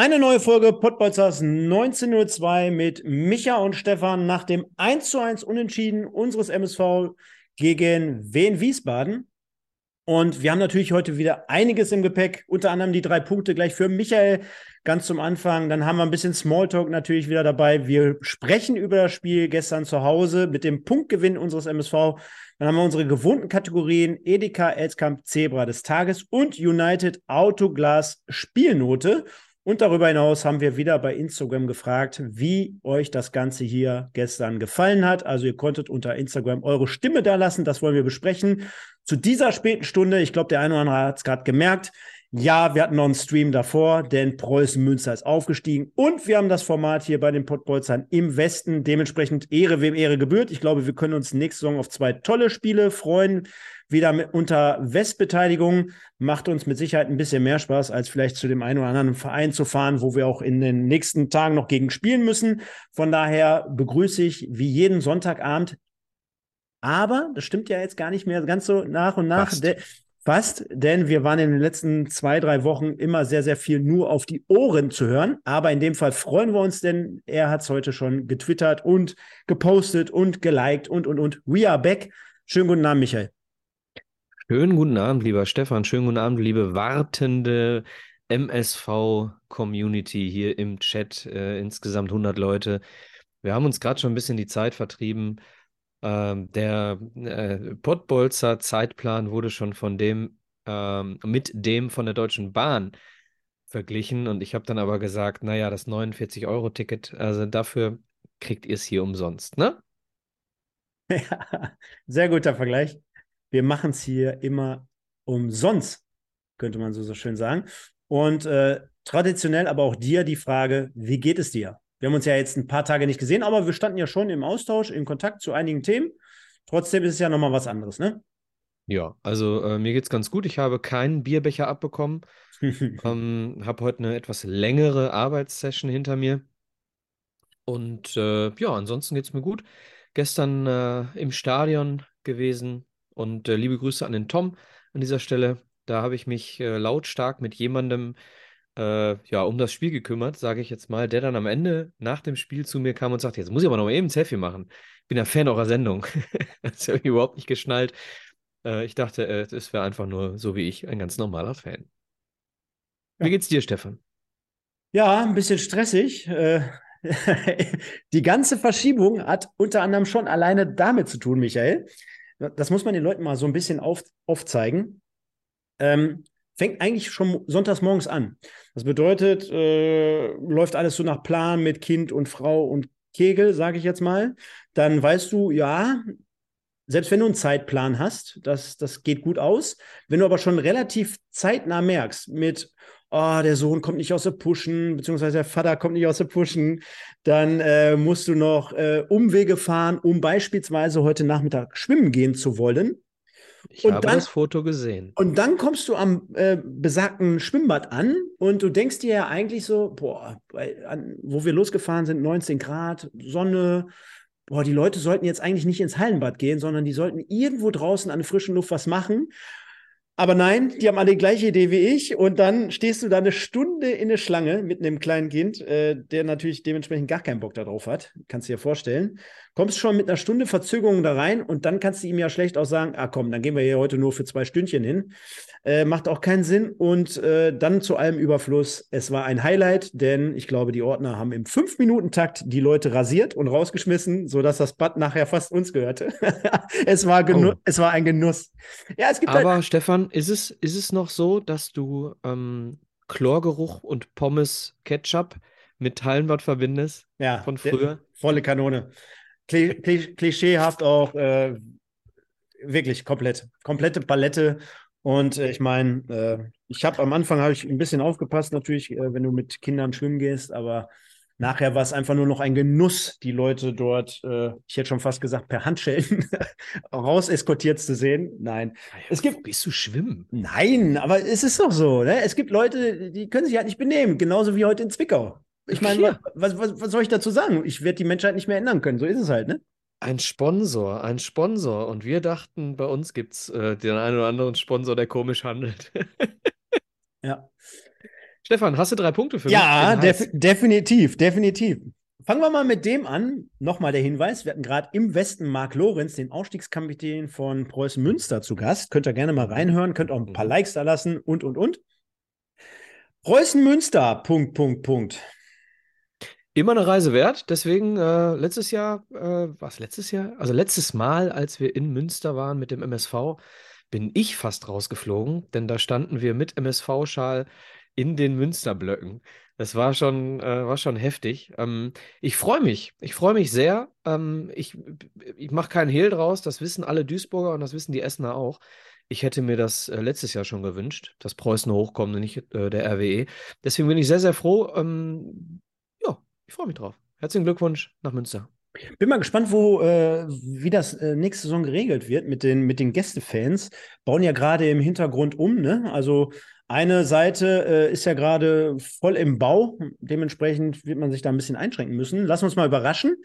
Eine neue Folge Pottbolzers 1902 mit Micha und Stefan nach dem 1:1 Unentschieden unseres MSV gegen Wien Wiesbaden. Und wir haben natürlich heute wieder einiges im Gepäck, unter anderem die drei Punkte gleich für Michael ganz zum Anfang. Dann haben wir ein bisschen Smalltalk natürlich wieder dabei. Wir sprechen über das Spiel gestern zu Hause mit dem Punktgewinn unseres MSV. Dann haben wir unsere gewohnten Kategorien Edeka, Elskamp, Zebra des Tages und United Autoglas Spielnote. Und darüber hinaus haben wir wieder bei Instagram gefragt, wie euch das Ganze hier gestern gefallen hat. Also ihr konntet unter Instagram eure Stimme da lassen. Das wollen wir besprechen. Zu dieser späten Stunde, ich glaube, der eine oder andere hat es gerade gemerkt, ja, wir hatten noch einen Stream davor, denn Preußen Münster ist aufgestiegen und wir haben das Format hier bei den Pottbolzern im Westen. Dementsprechend Ehre, wem Ehre gebührt. Ich glaube, wir können uns nächste Saison auf zwei tolle Spiele freuen wieder mit, unter Westbeteiligung. Macht uns mit Sicherheit ein bisschen mehr Spaß, als vielleicht zu dem einen oder anderen Verein zu fahren, wo wir auch in den nächsten Tagen noch gegen spielen müssen. Von daher begrüße ich wie jeden Sonntagabend. Aber das stimmt ja jetzt gar nicht mehr ganz so nach und nach. Fast. Fast, denn wir waren in den letzten zwei, drei Wochen immer sehr, sehr viel nur auf die Ohren zu hören. Aber in dem Fall freuen wir uns, denn er hat es heute schon getwittert und gepostet und geliked und, und, und. We are back. Schönen guten Abend, Michael. Schönen guten Abend, lieber Stefan. Schönen guten Abend, liebe wartende MSV-Community hier im Chat. Äh, insgesamt 100 Leute. Wir haben uns gerade schon ein bisschen die Zeit vertrieben. Ähm, der äh, Pottbolzer Zeitplan wurde schon von dem ähm, mit dem von der Deutschen Bahn verglichen und ich habe dann aber gesagt, naja, das 49-Euro-Ticket, also dafür kriegt ihr es hier umsonst, ne? Ja, sehr guter Vergleich wir machen es hier immer umsonst, könnte man so, so schön sagen. Und äh, traditionell aber auch dir die Frage, wie geht es dir? Wir haben uns ja jetzt ein paar Tage nicht gesehen, aber wir standen ja schon im Austausch, im Kontakt zu einigen Themen. Trotzdem ist es ja nochmal was anderes, ne? Ja, also äh, mir es ganz gut. Ich habe keinen Bierbecher abbekommen. ähm, habe heute eine etwas längere Arbeitssession hinter mir. Und äh, ja, ansonsten geht es mir gut. Gestern äh, im Stadion gewesen, und äh, liebe Grüße an den Tom an dieser Stelle. Da habe ich mich äh, lautstark mit jemandem äh, ja, um das Spiel gekümmert, sage ich jetzt mal, der dann am Ende nach dem Spiel zu mir kam und sagte, jetzt muss ich aber noch mal eben ein Selfie machen. Ich bin ja Fan eurer Sendung. das habe ich überhaupt nicht geschnallt. Äh, ich dachte, äh, es wäre einfach nur so wie ich, ein ganz normaler Fan. Ja. Wie geht's dir, Stefan? Ja, ein bisschen stressig. Die ganze Verschiebung hat unter anderem schon alleine damit zu tun, Michael, das muss man den Leuten mal so ein bisschen auf, aufzeigen. Ähm, fängt eigentlich schon sonntags morgens an. Das bedeutet, äh, läuft alles so nach Plan mit Kind und Frau und Kegel, sage ich jetzt mal. Dann weißt du, ja, selbst wenn du einen Zeitplan hast, das, das geht gut aus. Wenn du aber schon relativ zeitnah merkst, mit, oh, der Sohn kommt nicht aus der Pushen, beziehungsweise der Vater kommt nicht aus der Pushen, dann äh, musst du noch äh, Umwege fahren, um beispielsweise heute Nachmittag schwimmen gehen zu wollen. Ich und habe dann, das Foto gesehen. Und dann kommst du am äh, besagten Schwimmbad an und du denkst dir ja eigentlich so, boah, bei, an, wo wir losgefahren sind, 19 Grad, Sonne, boah, die Leute sollten jetzt eigentlich nicht ins Hallenbad gehen, sondern die sollten irgendwo draußen an der frischen Luft was machen. Aber nein, die haben alle die gleiche Idee wie ich. Und dann stehst du da eine Stunde in der Schlange mit einem kleinen Kind, äh, der natürlich dementsprechend gar keinen Bock darauf hat. Kannst du dir vorstellen. Kommst schon mit einer Stunde Verzögerung da rein und dann kannst du ihm ja schlecht auch sagen, ah komm, dann gehen wir hier heute nur für zwei Stündchen hin. Äh, macht auch keinen Sinn. Und äh, dann zu allem Überfluss, es war ein Highlight, denn ich glaube, die Ordner haben im Fünf-Minuten-Takt die Leute rasiert und rausgeschmissen, sodass das Bad nachher fast uns gehörte. es, war oh. es war ein Genuss. Ja, es gibt Aber halt Stefan, ist es, ist es noch so, dass du ähm, Chlorgeruch und Pommes Ketchup mit Hallenbad verbindest? Ja, von früher? Volle Kanone. Kli Kli klischeehaft auch, äh, wirklich komplett. Komplette Palette. Und äh, ich meine, äh, ich habe am Anfang habe ich ein bisschen aufgepasst, natürlich, äh, wenn du mit Kindern schwimmen gehst, aber Nachher war es einfach nur noch ein Genuss, die Leute dort, äh, ich hätte schon fast gesagt, per Handschellen raus eskortiert zu sehen. Nein. Ja, es gibt. Bist du schwimmen? Nein, aber es ist doch so. Ne? Es gibt Leute, die können sich halt nicht benehmen, genauso wie heute in Zwickau. Ich meine, ja. was, was, was soll ich dazu sagen? Ich werde die Menschheit nicht mehr ändern können. So ist es halt, ne? Ein Sponsor, ein Sponsor. Und wir dachten, bei uns gibt es äh, den einen oder anderen Sponsor, der komisch handelt. ja. Stefan, hast du drei Punkte für mich? Ja, def definitiv, definitiv. Fangen wir mal mit dem an. Nochmal der Hinweis: Wir hatten gerade im Westen Marc Lorenz, den Ausstiegskapitän von Preußen Münster, zu Gast. Könnt ihr gerne mal reinhören, könnt auch ein paar mhm. Likes da lassen und, und, und. Preußen Münster, Punkt, Punkt, Punkt. Immer eine Reise wert. Deswegen äh, letztes Jahr, äh, was letztes Jahr? Also letztes Mal, als wir in Münster waren mit dem MSV, bin ich fast rausgeflogen, denn da standen wir mit MSV-Schal in den Münsterblöcken. Das war schon, äh, war schon heftig. Ähm, ich freue mich. Ich freue mich sehr. Ähm, ich ich mache keinen Hehl draus. Das wissen alle Duisburger und das wissen die Essener auch. Ich hätte mir das äh, letztes Jahr schon gewünscht, dass Preußen hochkommt und nicht äh, der RWE. Deswegen bin ich sehr, sehr froh. Ähm, ich freue mich drauf. Herzlichen Glückwunsch nach Münster. Bin mal gespannt, wo, äh, wie das äh, nächste Saison geregelt wird mit den, mit den Gästefans. Bauen ja gerade im Hintergrund um, ne? Also eine Seite äh, ist ja gerade voll im Bau. Dementsprechend wird man sich da ein bisschen einschränken müssen. Lass uns mal überraschen.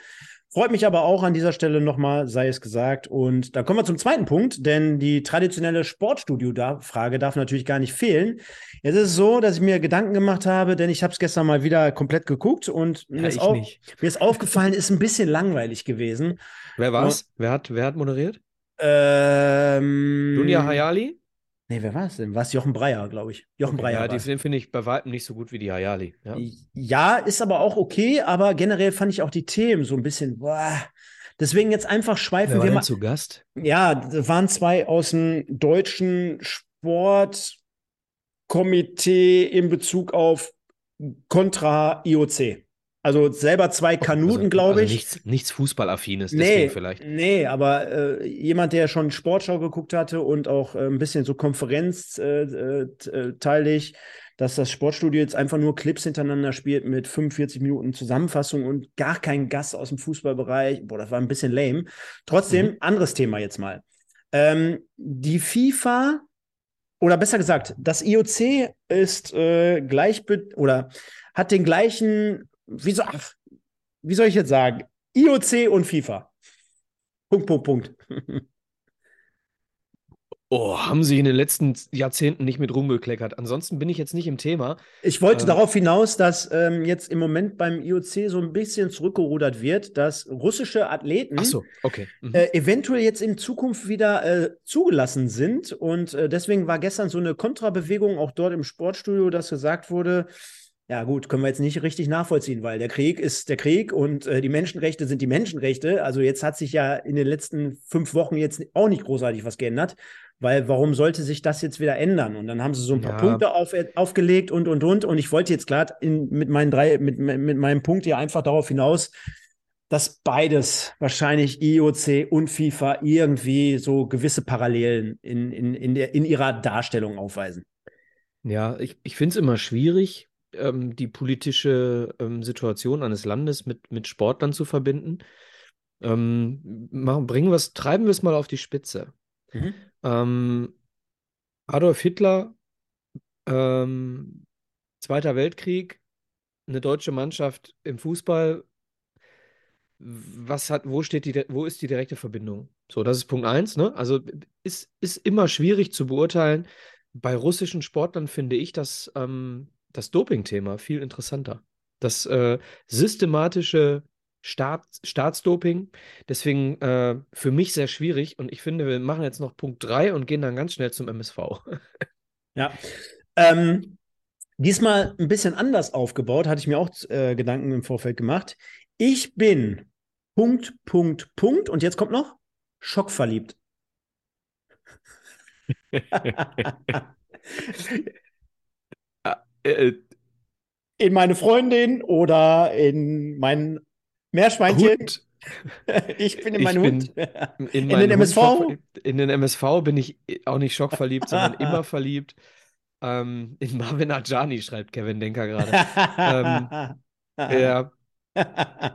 Freut mich aber auch an dieser Stelle nochmal, sei es gesagt. Und da kommen wir zum zweiten Punkt, denn die traditionelle Sportstudio-Frage darf natürlich gar nicht fehlen. Jetzt ist es so, dass ich mir Gedanken gemacht habe, denn ich habe es gestern mal wieder komplett geguckt und ja, mir, ist auf, mir, ist aufgefallen, ist ein bisschen langweilig gewesen. Wer war es? Wer hat, wer hat moderiert? Ähm, Dunja Hayali? Nee, wer war es denn? War es Jochen Breyer, glaube ich. Jochen okay, Breyer. Ja, den finde ich bei weitem nicht so gut wie die Hayali. Ja. ja. ist aber auch okay, aber generell fand ich auch die Themen so ein bisschen, boah. Deswegen jetzt einfach schweifen wir mal. zu Gast? Ja, da waren zwei aus dem deutschen Sportkomitee in Bezug auf Contra IOC. Also selber zwei also, Kanuten, also, glaube ich. Also nichts, nichts Fußballaffines, deswegen nee, vielleicht. Nee, aber äh, jemand, der schon Sportschau geguckt hatte und auch äh, ein bisschen so konferenzteilig, äh, äh dass das Sportstudio jetzt einfach nur Clips hintereinander spielt mit 45 Minuten Zusammenfassung und gar kein Gast aus dem Fußballbereich. Boah, das war ein bisschen lame. Trotzdem, mhm. anderes Thema jetzt mal. Ähm, die FIFA oder besser gesagt, das IOC ist äh, gleich oder hat den gleichen wie, so, wie soll ich jetzt sagen? IOC und FIFA. Punkt, Punkt, Punkt. Oh, haben sie in den letzten Jahrzehnten nicht mit rumgekleckert. Ansonsten bin ich jetzt nicht im Thema. Ich wollte ähm, darauf hinaus, dass ähm, jetzt im Moment beim IOC so ein bisschen zurückgerudert wird, dass russische Athleten so, okay. mhm. äh, eventuell jetzt in Zukunft wieder äh, zugelassen sind. Und äh, deswegen war gestern so eine Kontrabewegung auch dort im Sportstudio, dass gesagt wurde, ja, gut, können wir jetzt nicht richtig nachvollziehen, weil der Krieg ist der Krieg und äh, die Menschenrechte sind die Menschenrechte. Also jetzt hat sich ja in den letzten fünf Wochen jetzt auch nicht großartig was geändert, weil warum sollte sich das jetzt wieder ändern? Und dann haben sie so ein paar ja. Punkte auf, aufgelegt und und und. Und ich wollte jetzt gerade mit meinen drei, mit, mit meinem Punkt hier einfach darauf hinaus, dass beides wahrscheinlich IOC und FIFA irgendwie so gewisse Parallelen in, in, in, der, in ihrer Darstellung aufweisen. Ja, ich, ich finde es immer schwierig, ähm, die politische ähm, Situation eines Landes mit, mit Sportlern zu verbinden. Ähm, machen, bringen wir's, treiben wir es mal auf die Spitze. Mhm. Ähm, Adolf Hitler, ähm, Zweiter Weltkrieg, eine deutsche Mannschaft im Fußball. Was hat, wo steht die, wo ist die direkte Verbindung? So, das ist Punkt eins, ne? Also ist, ist immer schwierig zu beurteilen. Bei russischen Sportlern finde ich, dass ähm, das Doping-Thema viel interessanter. Das äh, systematische Staat, Staatsdoping. Deswegen äh, für mich sehr schwierig. Und ich finde, wir machen jetzt noch Punkt 3 und gehen dann ganz schnell zum MSV. ja. Ähm, diesmal ein bisschen anders aufgebaut, hatte ich mir auch äh, Gedanken im Vorfeld gemacht. Ich bin Punkt, Punkt, Punkt. Und jetzt kommt noch schockverliebt. Äh, in meine Freundin oder in mein Meerschweinchen. Hund. Ich bin in meinen Hund. In, in den MSV? in den MSV bin ich auch nicht schockverliebt, sondern immer verliebt. Ähm, in Marvin Ajani schreibt Kevin Denker gerade. ähm, ja,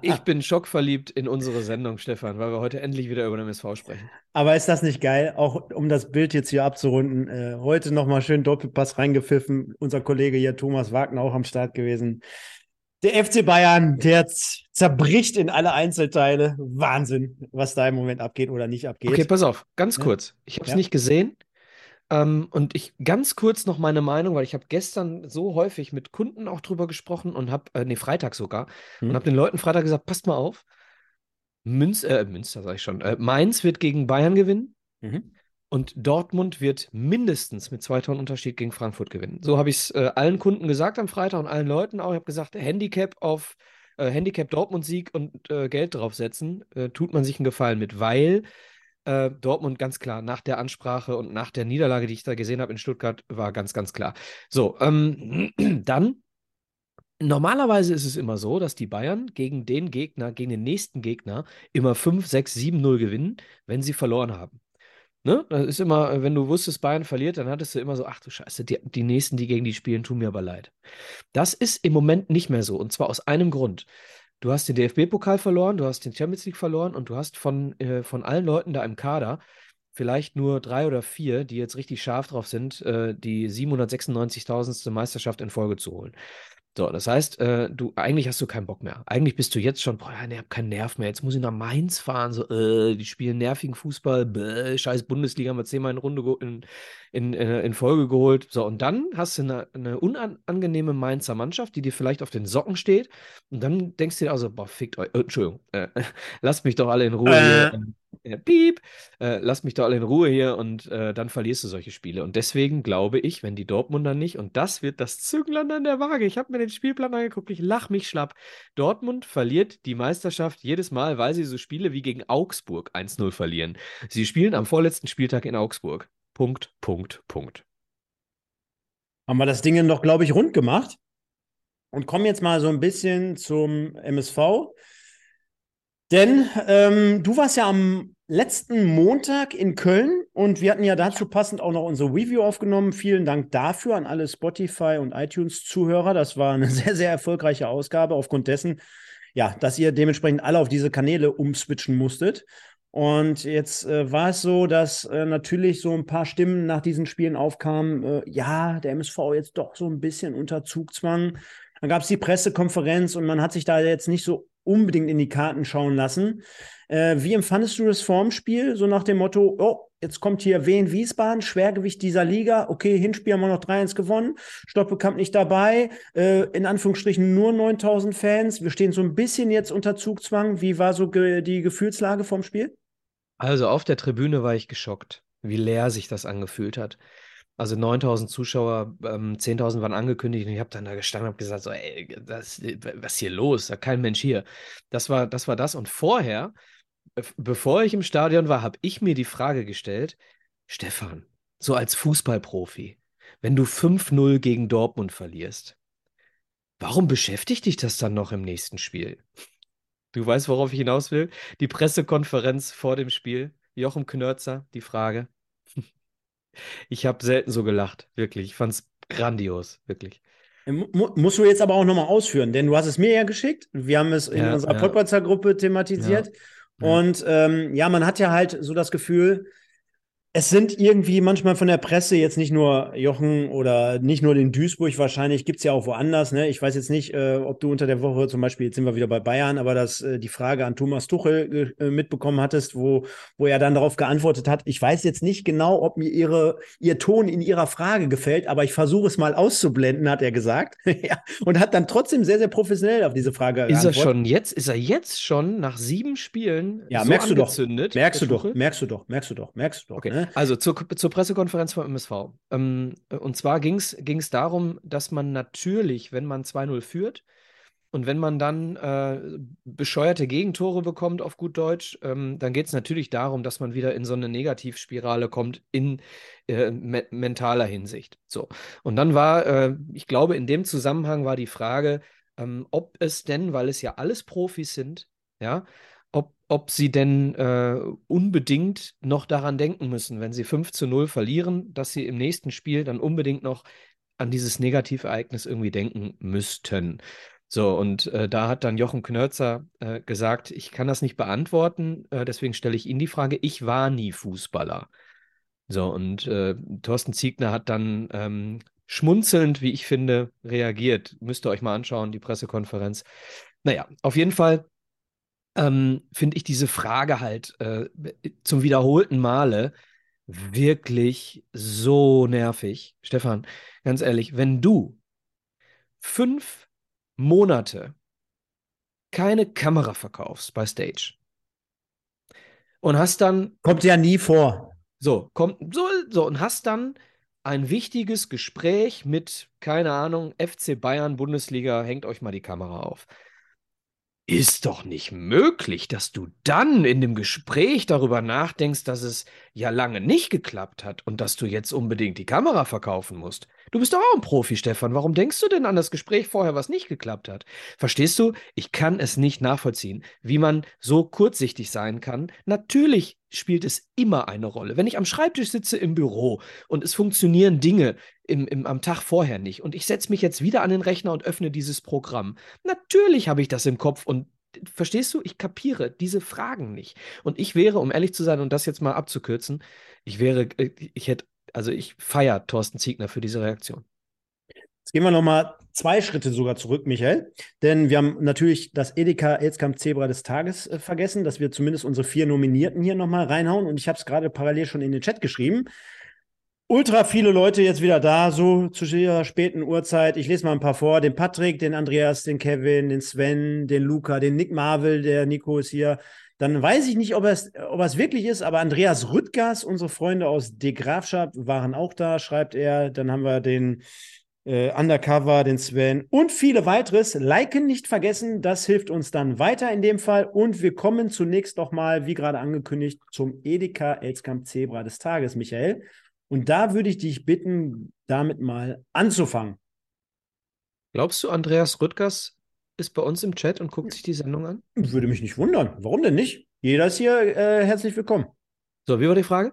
Ich bin schockverliebt in unsere Sendung, Stefan, weil wir heute endlich wieder über den MSV sprechen. Aber ist das nicht geil? Auch um das Bild jetzt hier abzurunden. Äh, heute nochmal schön Doppelpass reingepfiffen. Unser Kollege hier, Thomas Wagner, auch am Start gewesen. Der FC Bayern, der zerbricht in alle Einzelteile. Wahnsinn, was da im Moment abgeht oder nicht abgeht. Okay, pass auf, ganz ja? kurz. Ich habe es ja? nicht gesehen. Ähm, und ich ganz kurz noch meine Meinung, weil ich habe gestern so häufig mit Kunden auch drüber gesprochen und habe, äh, nee, Freitag sogar, hm. und habe den Leuten Freitag gesagt, passt mal auf, Münz, äh, Münster sage ich schon, äh, Mainz wird gegen Bayern gewinnen mhm. und Dortmund wird mindestens mit zwei Tonnen Unterschied gegen Frankfurt gewinnen. So habe ich es äh, allen Kunden gesagt am Freitag und allen Leuten auch. Ich habe gesagt, Handicap auf äh, Handicap Dortmund-Sieg und äh, Geld draufsetzen, äh, tut man sich einen Gefallen mit, weil äh, Dortmund ganz klar nach der Ansprache und nach der Niederlage, die ich da gesehen habe in Stuttgart, war ganz, ganz klar. So, ähm, dann Normalerweise ist es immer so, dass die Bayern gegen den Gegner, gegen den nächsten Gegner immer 5, 6, 7, 0 gewinnen, wenn sie verloren haben. Ne? Das ist immer, wenn du wusstest, Bayern verliert, dann hattest du immer so, ach du Scheiße, die, die nächsten, die gegen die spielen, tun mir aber leid. Das ist im Moment nicht mehr so. Und zwar aus einem Grund. Du hast den DFB-Pokal verloren, du hast den Champions League verloren und du hast von, äh, von allen Leuten da im Kader vielleicht nur drei oder vier, die jetzt richtig scharf drauf sind, äh, die 796.000. Meisterschaft in Folge zu holen. So, das heißt, äh, du eigentlich hast du keinen Bock mehr. Eigentlich bist du jetzt schon, boah, ich habe keinen Nerv mehr. Jetzt muss ich nach Mainz fahren. So, äh, die spielen nervigen Fußball. Bäh, scheiß Bundesliga, haben wir zehnmal in Runde in, in, äh, in Folge geholt. So, und dann hast du eine, eine unangenehme Mainzer Mannschaft, die dir vielleicht auf den Socken steht. Und dann denkst du dir also, boah, fickt euch. Äh, Entschuldigung, äh, lasst mich doch alle in Ruhe hier. Äh piep, äh, lass mich doch alle in Ruhe hier und äh, dann verlierst du solche Spiele. Und deswegen glaube ich, wenn die Dortmunder nicht, und das wird das Zünglein an der Waage, ich habe mir den Spielplan angeguckt, ich lach mich schlapp. Dortmund verliert die Meisterschaft jedes Mal, weil sie so Spiele wie gegen Augsburg 1-0 verlieren. Sie spielen am vorletzten Spieltag in Augsburg. Punkt, Punkt, Punkt. Haben wir das Ding noch, glaube ich, rund gemacht und kommen jetzt mal so ein bisschen zum MSV. Denn ähm, du warst ja am letzten Montag in Köln und wir hatten ja dazu passend auch noch unsere Review aufgenommen. Vielen Dank dafür an alle Spotify und iTunes-Zuhörer. Das war eine sehr, sehr erfolgreiche Ausgabe aufgrund dessen, ja, dass ihr dementsprechend alle auf diese Kanäle umswitchen musstet. Und jetzt äh, war es so, dass äh, natürlich so ein paar Stimmen nach diesen Spielen aufkamen, äh, ja, der MSV jetzt doch so ein bisschen unter Zugzwang. Dann gab es die Pressekonferenz und man hat sich da jetzt nicht so unbedingt in die Karten schauen lassen. Äh, wie empfandest du das Formspiel? So nach dem Motto, oh, jetzt kommt hier Wien Wiesbaden, Schwergewicht dieser Liga. Okay, Hinspiel haben wir noch 3-1 gewonnen. Stoppelkamp nicht dabei. Äh, in Anführungsstrichen nur 9000 Fans. Wir stehen so ein bisschen jetzt unter Zugzwang. Wie war so ge die Gefühlslage vom Spiel? Also auf der Tribüne war ich geschockt, wie leer sich das angefühlt hat. Also 9000 Zuschauer, ähm, 10.000 waren angekündigt und ich habe dann da gestanden und gesagt, so, ey, das, was ist hier los? Da kein Mensch hier. Das war, das war das. Und vorher, bevor ich im Stadion war, habe ich mir die Frage gestellt, Stefan, so als Fußballprofi, wenn du 5-0 gegen Dortmund verlierst, warum beschäftigt dich das dann noch im nächsten Spiel? Du weißt, worauf ich hinaus will? Die Pressekonferenz vor dem Spiel. Jochen Knörzer, die Frage. Ich habe selten so gelacht, wirklich. Ich fand es grandios, wirklich. musst du jetzt aber auch nochmal ausführen, denn du hast es mir ja geschickt. Wir haben es in ja, unserer ja. Podpatzer-Gruppe thematisiert. Ja. Und ähm, ja, man hat ja halt so das Gefühl, es sind irgendwie manchmal von der Presse jetzt nicht nur Jochen oder nicht nur in Duisburg, wahrscheinlich gibt es ja auch woanders. Ne? Ich weiß jetzt nicht, äh, ob du unter der Woche zum Beispiel, jetzt sind wir wieder bei Bayern, aber dass äh, die Frage an Thomas Tuchel äh, mitbekommen hattest, wo, wo er dann darauf geantwortet hat. Ich weiß jetzt nicht genau, ob mir ihre, ihr Ton in ihrer Frage gefällt, aber ich versuche es mal auszublenden, hat er gesagt. ja, und hat dann trotzdem sehr, sehr professionell auf diese Frage Ist er schon jetzt, ist er jetzt schon nach sieben Spielen ja, so merkst angezündet? Du doch, merkst du doch, merkst du doch, merkst du doch, merkst du doch. Okay. Ne? Also zur, zur Pressekonferenz vom MSV. Ähm, und zwar ging es darum, dass man natürlich, wenn man 2-0 führt und wenn man dann äh, bescheuerte Gegentore bekommt, auf gut Deutsch, ähm, dann geht es natürlich darum, dass man wieder in so eine Negativspirale kommt in äh, me mentaler Hinsicht. So. Und dann war, äh, ich glaube, in dem Zusammenhang war die Frage, ähm, ob es denn, weil es ja alles Profis sind, ja, ob, sie denn äh, unbedingt noch daran denken müssen, wenn sie 5 zu 0 verlieren, dass sie im nächsten Spiel dann unbedingt noch an dieses Negativereignis irgendwie denken müssten. So, und äh, da hat dann Jochen Knörzer äh, gesagt, ich kann das nicht beantworten, äh, deswegen stelle ich Ihnen die Frage, ich war nie Fußballer. So, und äh, Thorsten Ziegner hat dann ähm, schmunzelnd, wie ich finde, reagiert. Müsst ihr euch mal anschauen, die Pressekonferenz. Naja, auf jeden Fall ähm, finde ich diese Frage halt äh, zum wiederholten Male wirklich so nervig. Stefan, ganz ehrlich, wenn du fünf Monate keine Kamera verkaufst bei Stage und hast dann. Kommt ja nie vor. So, kommt, so, so, und hast dann ein wichtiges Gespräch mit, keine Ahnung, FC Bayern, Bundesliga, hängt euch mal die Kamera auf. Ist doch nicht möglich, dass du dann in dem Gespräch darüber nachdenkst, dass es ja lange nicht geklappt hat und dass du jetzt unbedingt die Kamera verkaufen musst. Du bist doch auch ein Profi, Stefan. Warum denkst du denn an das Gespräch vorher, was nicht geklappt hat? Verstehst du? Ich kann es nicht nachvollziehen, wie man so kurzsichtig sein kann. Natürlich spielt es immer eine Rolle. Wenn ich am Schreibtisch sitze im Büro und es funktionieren Dinge im, im, am Tag vorher nicht und ich setze mich jetzt wieder an den Rechner und öffne dieses Programm, natürlich habe ich das im Kopf und verstehst du, ich kapiere diese Fragen nicht. Und ich wäre, um ehrlich zu sein und das jetzt mal abzukürzen, ich wäre, äh, ich hätte, also ich feiere Thorsten Ziegner für diese Reaktion. Jetzt gehen wir nochmal zwei Schritte sogar zurück, Michael. Denn wir haben natürlich das Edeka Elskamp Zebra des Tages äh, vergessen, dass wir zumindest unsere vier Nominierten hier nochmal reinhauen. Und ich habe es gerade parallel schon in den Chat geschrieben. Ultra viele Leute jetzt wieder da, so zu dieser späten Uhrzeit. Ich lese mal ein paar vor. Den Patrick, den Andreas, den Kevin, den Sven, den Luca, den Nick Marvel, der Nico ist hier. Dann weiß ich nicht, ob es, ob es wirklich ist, aber Andreas Rüttgers, unsere Freunde aus De Grafschaft, waren auch da, schreibt er. Dann haben wir den äh, Undercover, den Sven und viele weiteres. Liken nicht vergessen, das hilft uns dann weiter in dem Fall. Und wir kommen zunächst noch mal, wie gerade angekündigt, zum Edeka Elskamp Zebra des Tages, Michael. Und da würde ich dich bitten, damit mal anzufangen. Glaubst du, Andreas Rüttgers ist bei uns im Chat und guckt sich die Sendung an? Würde mich nicht wundern. Warum denn nicht? Jeder ist hier äh, herzlich willkommen. So, wie war die Frage?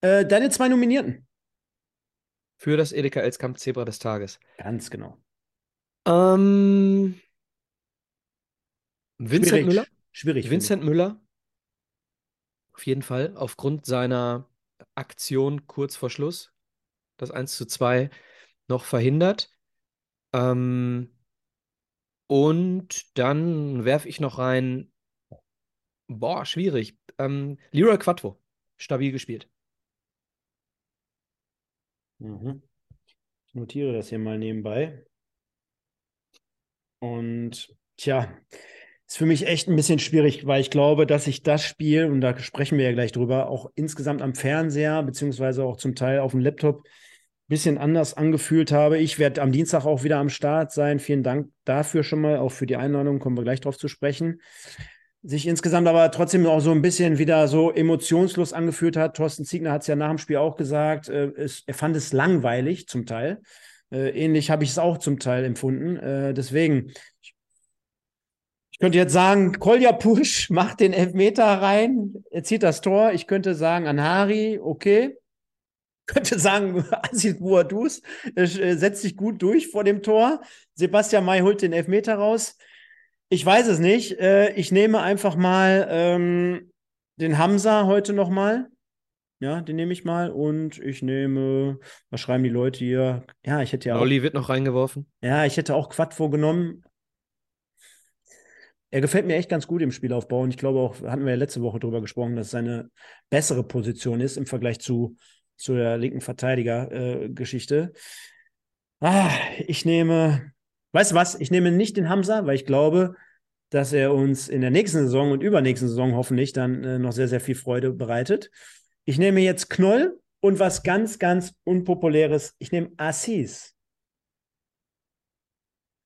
Äh, deine zwei Nominierten. Für das Edeka Elskamp Zebra des Tages. Ganz genau. Ähm, Vincent Schwierig. Müller? Schwierig. Vincent Müller. Auf jeden Fall. Aufgrund seiner Aktion kurz vor Schluss. Das 1 zu 2 noch verhindert. Ähm, und dann werfe ich noch rein. Boah, schwierig. Ähm, Leroy Quattro. Stabil gespielt. Mhm. Ich notiere das hier mal nebenbei. Und tja, ist für mich echt ein bisschen schwierig, weil ich glaube, dass ich das Spiel, und da sprechen wir ja gleich drüber, auch insgesamt am Fernseher, beziehungsweise auch zum Teil auf dem Laptop, ein bisschen anders angefühlt habe. Ich werde am Dienstag auch wieder am Start sein. Vielen Dank dafür schon mal, auch für die Einladung, kommen wir gleich drauf zu sprechen. Sich insgesamt aber trotzdem auch so ein bisschen wieder so emotionslos angefühlt hat. Thorsten Ziegner hat es ja nach dem Spiel auch gesagt, äh, es, er fand es langweilig zum Teil. Äh, ähnlich habe ich es auch zum Teil empfunden. Äh, deswegen, ich könnte jetzt sagen, Kolja Push macht den Elfmeter rein, er zieht das Tor. Ich könnte sagen, Anhari, okay. Ich könnte sagen, Aziz Bouadouz äh, setzt sich gut durch vor dem Tor. Sebastian May holt den Elfmeter raus. Ich weiß es nicht. Äh, ich nehme einfach mal ähm, den Hamza heute nochmal. Ja, den nehme ich mal. Und ich nehme, was schreiben die Leute hier? Ja, ich hätte ja auch. Olli wird noch reingeworfen. Ja, ich hätte auch Quad vorgenommen. Er gefällt mir echt ganz gut im Spielaufbau und ich glaube auch, hatten wir ja letzte Woche drüber gesprochen, dass es seine bessere Position ist im Vergleich zu, zu der linken Verteidiger-Geschichte. Äh, ah, ich nehme, weißt du was? Ich nehme nicht den Hamza, weil ich glaube, dass er uns in der nächsten Saison und übernächsten Saison hoffentlich dann äh, noch sehr, sehr viel Freude bereitet. Ich nehme jetzt Knoll und was ganz, ganz Unpopuläres, ich nehme Assis.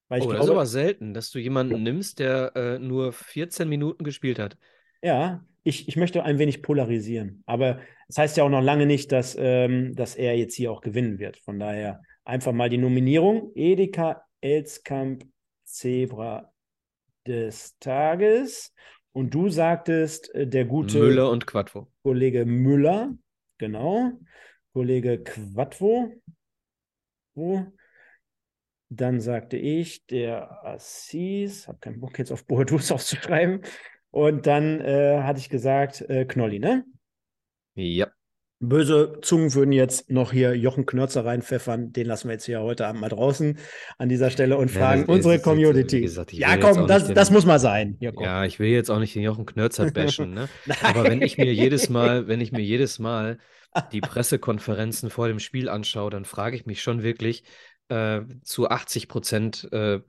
Weil ich oh, glaube, das ist aber selten, dass du jemanden nimmst, der äh, nur 14 Minuten gespielt hat. Ja, ich, ich möchte ein wenig polarisieren. Aber das heißt ja auch noch lange nicht, dass, ähm, dass er jetzt hier auch gewinnen wird. Von daher einfach mal die Nominierung. Edeka Elskamp Zebra des Tages. Und du sagtest, äh, der gute Müller und Quattro. Kollege Müller, genau. Kollege Quattro. Wo? Dann sagte ich, der Assis, habe keinen Bock jetzt auf Boadus aufzuschreiben. Und dann äh, hatte ich gesagt, äh, Knolli, ne? Ja. Böse Zungen würden jetzt noch hier Jochen Knörzer reinpfeffern. Den lassen wir jetzt hier heute Abend mal draußen an dieser Stelle und fragen Ja, unsere jetzt, Community. wie gesagt, ja, jetzt komm, das, den- das muss mal sein. Hier. Ja, ich will jetzt auch nicht den Jochen Knörzer bashen, ne? Aber wenn ich mir jedes Mal, wenn ich mir jedes Mal die Pressekonferenzen vor dem Spiel anschaue, dann frage ich mich schon wirklich äh, zu 80 Prozent, äh,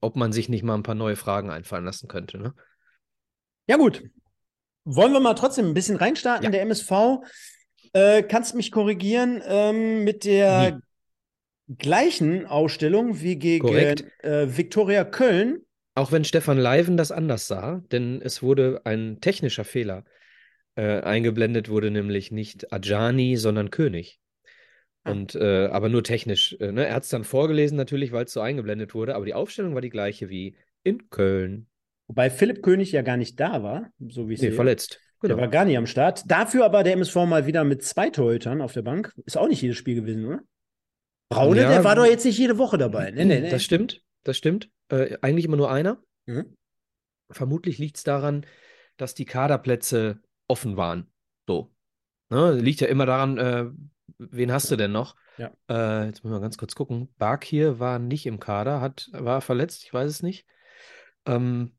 ob man sich nicht mal ein paar neue Fragen einfallen lassen könnte, ne? Ja, gut. Wollen wir mal trotzdem ein bisschen reinstarten? Ja. Der MSV, äh, kannst mich korrigieren ähm, mit der gleichen Ausstellung wie gegen äh, Viktoria Köln. Auch wenn Stefan Leiven das anders sah, denn es wurde ein technischer Fehler äh, eingeblendet, wurde nämlich nicht Ajani, sondern König. Ah. Und äh, aber nur technisch. Äh, ne? Er hat es dann vorgelesen, natürlich, weil es so eingeblendet wurde, aber die Aufstellung war die gleiche wie in Köln. Wobei Philipp König ja gar nicht da war, so wie ich Nee, sehe. verletzt. Der Genau. war gar nicht am Start. Dafür aber der MSV mal wieder mit zwei Torhütern auf der Bank. Ist auch nicht jedes Spiel gewesen, oder? Braune, Ja, der war doch jetzt nicht jede Woche dabei. Nee, nee, nee. Das stimmt, das stimmt. Äh, eigentlich immer nur einer. Mhm. Vermutlich liegt es daran, dass die Kaderplätze offen waren. So. Ne? Liegt ja immer daran, äh, wen hast du denn noch? Ja. Äh, jetzt müssen wir ganz kurz gucken. Bark hier war nicht im Kader, hat, war verletzt, ich weiß es nicht. Ähm,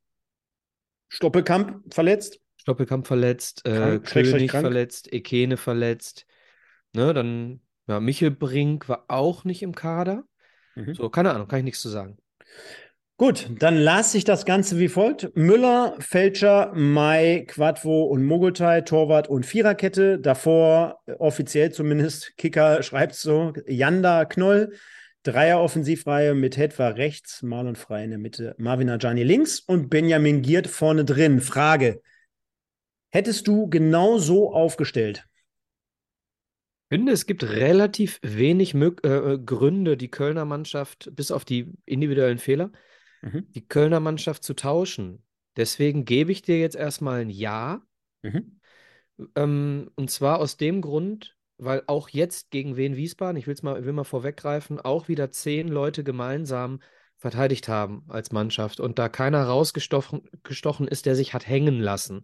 Stoppelkamp verletzt. Stoppelkamp verletzt, äh, König verletzt, Ekene verletzt. Ne, dann, ja, Michel Brink war auch nicht im Kader. Mhm. So, keine Ahnung, kann ich nichts zu sagen. Gut, dann las sich das Ganze wie folgt. Müller, Fälscher, Mai, Quadvo und Mogultai, Torwart und Viererkette. Davor, offiziell zumindest, Kicker schreibt so, Janda, Knoll. Dreier Offensivreihe mit Hetwa rechts, Marlon Frei in der Mitte, Marvin Ajani links und Benjamin Giert vorne drin. Frage, hättest du genau so aufgestellt? Ich finde, es gibt relativ wenig Mög äh, Gründe, die Kölner Mannschaft, bis auf die individuellen Fehler, Mhm. die Kölner Mannschaft zu tauschen. Deswegen gebe ich dir jetzt erstmal ein Ja. Mhm. Ähm, und zwar aus dem Grund, weil auch jetzt gegen Wien Wiesbaden, ich will's mal, will mal vorweggreifen, auch wieder zehn Leute gemeinsam verteidigt haben als Mannschaft und da keiner rausgestochen gestochen ist, der sich hat hängen lassen.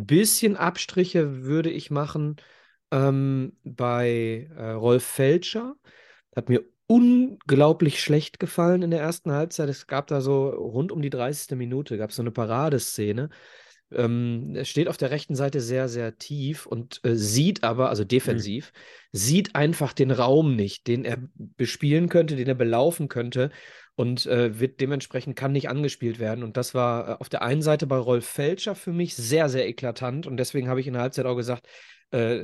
Ein bisschen Abstriche würde ich machen ähm, bei äh, Rolf Felscher. Hat mir unglaublich schlecht gefallen in der ersten Halbzeit. Es gab da so rund um die 30. Minute, gab es so eine Paradeszene. Ähm, er steht auf der rechten Seite sehr, sehr tief und äh, sieht aber, also defensiv, sieht einfach den Raum nicht, den er bespielen könnte, den er belaufen könnte und äh, wird dementsprechend kann nicht angespielt werden. Und das war äh, auf der einen Seite bei Rolf Felscher für mich sehr, sehr eklatant und deswegen habe ich in der Halbzeit auch gesagt, äh,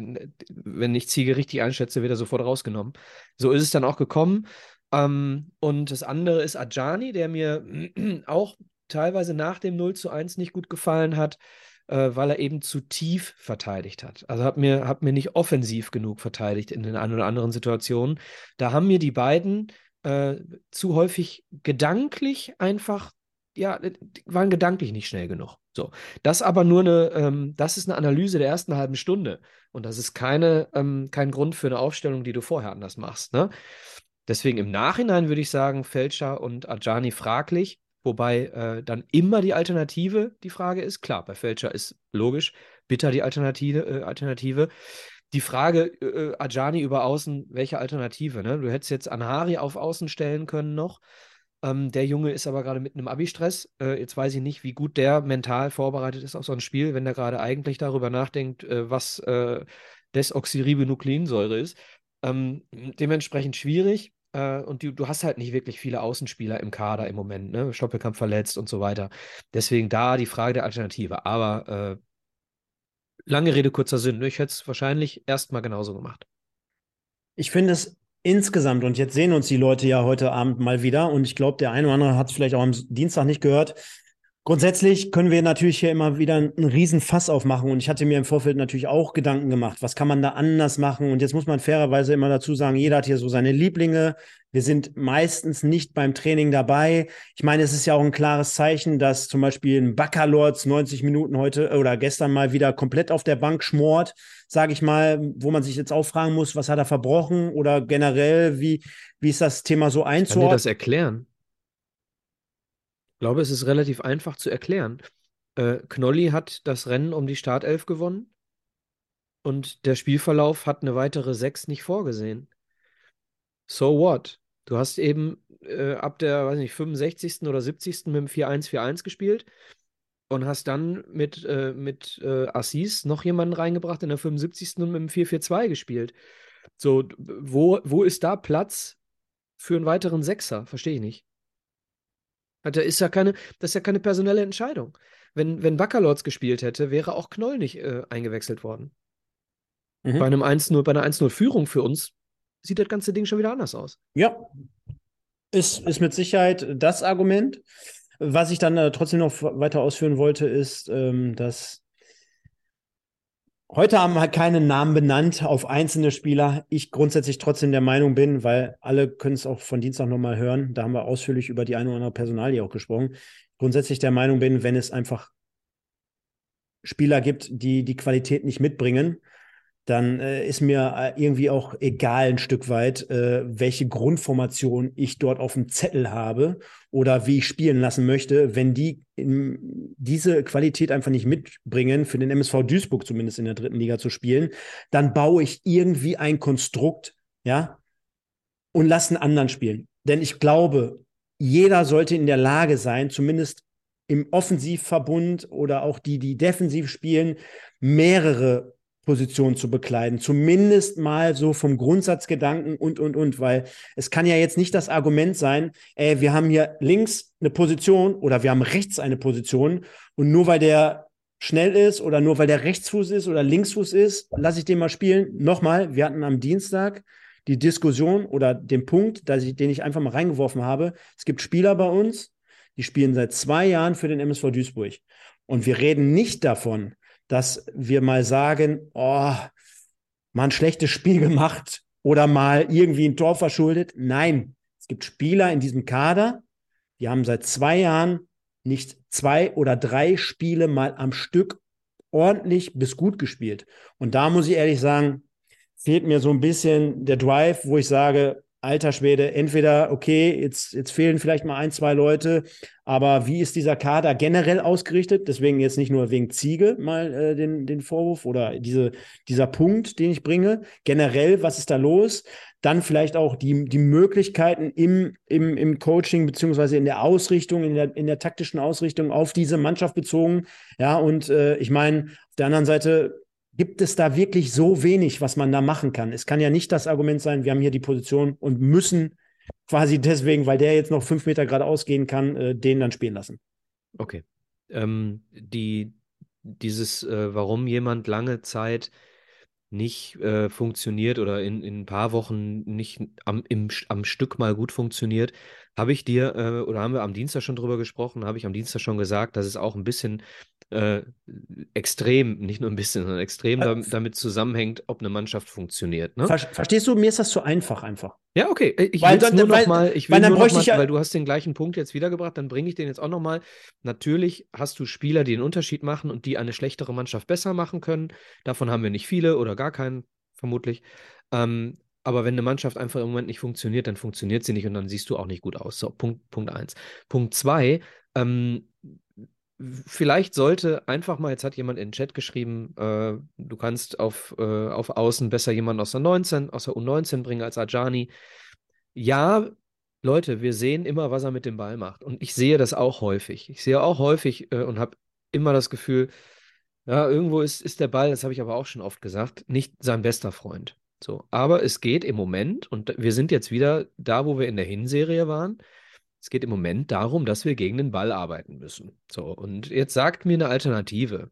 wenn ich Ziege richtig einschätze, wird er sofort rausgenommen. So ist es dann auch gekommen. Ähm, und das andere ist Ajani, der mir auch teilweise nach dem 0 zu 1 nicht gut gefallen hat, äh, weil er eben zu tief verteidigt hat. Also hat mir, hat mir nicht offensiv genug verteidigt in den ein oder anderen Situationen. Da haben mir die beiden äh, zu häufig gedanklich einfach, ja, die waren gedanklich nicht schnell genug. So, das aber nur eine, ähm, das ist eine Analyse der ersten halben Stunde und das ist keine, ähm, kein Grund für eine Aufstellung, die du vorher anders machst. Ne? Deswegen im Nachhinein würde ich sagen, Felscher und Ajani fraglich, wobei äh, dann immer die Alternative die Frage ist. Klar, bei Felscher ist logisch, bitter die Alternative. Äh, Alternative. Die Frage, äh, Ajani über Außen, welche Alternative? Ne? Du hättest jetzt Anhari auf Außen stellen können noch. Ähm, der Junge ist aber gerade mit einem Abi-Stress. Äh, jetzt weiß ich nicht, wie gut der mental vorbereitet ist auf so ein Spiel, wenn der gerade eigentlich darüber nachdenkt, äh, was äh, Desoxyribonukleinsäure ist. Ähm, dementsprechend schwierig. Äh, und du, du hast halt nicht wirklich viele Außenspieler im Kader im Moment, ne? Stoppelkamp verletzt und so weiter. Deswegen da die Frage der Alternative. Aber äh, lange Rede, kurzer Sinn. Ich hätte es wahrscheinlich erstmal genauso gemacht. Ich finde es insgesamt, und jetzt sehen uns die Leute ja heute Abend mal wieder, und ich glaube, der eine oder andere hat es vielleicht auch am Dienstag nicht gehört. Grundsätzlich können wir natürlich hier immer wieder einen riesen Fass aufmachen und ich hatte mir im Vorfeld natürlich auch Gedanken gemacht, was kann man da anders machen und jetzt muss man fairerweise immer dazu sagen, jeder hat hier so seine Lieblinge. Wir sind meistens nicht beim Training dabei. Ich meine, es ist ja auch ein klares Zeichen, dass zum Beispiel ein Baccalords 90 Minuten heute oder gestern mal wieder komplett auf der Bank schmort, sage ich mal, wo man sich jetzt auch fragen muss, was hat er verbrochen oder generell, wie, wie ist das Thema so einzuordnen? Kann dir das erklären? Glaube, es ist relativ einfach zu erklären. Äh, Knolli hat das Rennen um die Startelf gewonnen und der Spielverlauf hat eine weitere sechs nicht vorgesehen. So what? Du hast eben äh, ab der, weiß nicht, 65. oder 70. mit dem 4-1-4-1 gespielt und hast dann mit, äh, mit äh, Assis noch jemanden reingebracht in der 75. und mit dem 4-4-2 gespielt. So, wo, wo ist da Platz für einen weiteren Sechser? Verstehe ich nicht. Das ist ja keine, das ist ja keine personelle Entscheidung. Wenn, wenn Baccalords gespielt hätte, wäre auch Knoll nicht äh, eingewechselt worden. Mhm. Bei einem 1-0, bei einer 1-0-Führung für uns sieht das ganze Ding schon wieder anders aus. Ja. Ist, ist mit Sicherheit das Argument. Was ich dann äh, trotzdem noch weiter ausführen wollte, ist, ähm, dass Heute haben wir halt keine Namen benannt auf einzelne Spieler. Ich grundsätzlich trotzdem der Meinung bin, weil alle können es auch von Dienstag nochmal hören. Da haben wir ausführlich über die eine oder andere Personalie auch gesprochen. Grundsätzlich der Meinung bin, wenn es einfach Spieler gibt, die die Qualität nicht mitbringen, dann äh, ist mir äh, irgendwie auch egal ein Stück weit, äh, welche Grundformation ich dort auf dem Zettel habe oder wie ich spielen lassen möchte. Wenn die in, diese Qualität einfach nicht mitbringen, für den MSV Duisburg zumindest in der dritten Liga zu spielen, dann baue ich irgendwie ein Konstrukt, ja, und lasse einen anderen spielen. Denn ich glaube, jeder sollte in der Lage sein, zumindest im Offensivverbund oder auch die, die defensiv spielen, mehrere Position zu bekleiden. Zumindest mal so vom Grundsatzgedanken und, und, und, weil es kann ja jetzt nicht das Argument sein, ey, wir haben hier links eine Position oder wir haben rechts eine Position und nur weil der schnell ist oder nur weil der Rechtsfuß ist oder Linksfuß ist, lasse ich den mal spielen. Nochmal, wir hatten am Dienstag die Diskussion oder den Punkt, ich, den ich einfach mal reingeworfen habe. Es gibt Spieler bei uns, die spielen seit zwei Jahren für den MSV Duisburg. Und wir reden nicht davon, dass wir mal sagen, oh, mal ein schlechtes Spiel gemacht oder mal irgendwie ein Tor verschuldet. Nein, es gibt Spieler in diesem Kader, die haben seit zwei Jahren nicht zwei oder drei Spiele mal am Stück ordentlich bis gut gespielt. Und da muss ich ehrlich sagen, fehlt mir so ein bisschen der Drive, wo ich sage, alter Schwede, entweder, okay, jetzt, jetzt fehlen vielleicht mal ein, zwei Leute, aber wie ist dieser Kader generell ausgerichtet? Deswegen jetzt nicht nur wegen Ziege mal äh, den, den Vorwurf oder diese, dieser Punkt, den ich bringe. Generell, was ist da los? Dann vielleicht auch die, die Möglichkeiten im, im, im Coaching beziehungsweise in der Ausrichtung, in der, in der taktischen Ausrichtung auf diese Mannschaft bezogen. Ja, und äh, ich meine, auf der anderen Seite gibt es da wirklich so wenig, was man da machen kann. Es kann ja nicht das Argument sein, wir haben hier die Position und müssen quasi deswegen, weil der jetzt noch fünf Meter geradeaus gehen kann, äh, den dann spielen lassen. Okay. Ähm, die, dieses, äh, warum jemand lange Zeit nicht äh, funktioniert oder in, in ein paar Wochen nicht am, im, am Stück mal gut funktioniert, habe ich dir äh, oder haben wir am Dienstag schon drüber gesprochen, habe ich am Dienstag schon gesagt, dass es auch ein bisschen äh, extrem, nicht nur ein bisschen, sondern extrem äh, damit zusammenhängt, ob eine Mannschaft funktioniert. Ne? Verstehst du, mir ist das zu einfach einfach. Ja, okay. Äh, ich will nur noch mal, ich will weil, nur noch mal, ja weil du hast den gleichen Punkt jetzt wiedergebracht, dann bringe ich den jetzt auch noch mal. Natürlich hast du Spieler, die einen Unterschied machen und die eine schlechtere Mannschaft besser machen können. Davon haben wir nicht viele oder gar keinen, vermutlich. Ähm, aber wenn eine Mannschaft einfach im Moment nicht funktioniert, dann funktioniert sie nicht und dann siehst du auch nicht gut aus. So, Punkt, Punkt eins. Punkt zwei, ähm, vielleicht sollte einfach mal, jetzt hat jemand in den Chat geschrieben, äh, du kannst auf, äh, auf Außen besser jemanden aus der 19, aus der U19 bringen als Ajani. Ja, Leute, wir sehen immer, was er mit dem Ball macht. Und ich sehe das auch häufig. Ich sehe auch häufig äh, und habe immer das Gefühl, ja, irgendwo ist, ist der Ball, das habe ich aber auch schon oft gesagt, nicht sein bester Freund. So, aber es geht im Moment, und wir sind jetzt wieder da, wo wir in der Hinserie waren, es geht im Moment darum, dass wir gegen den Ball arbeiten müssen. So, und jetzt sagt mir eine Alternative.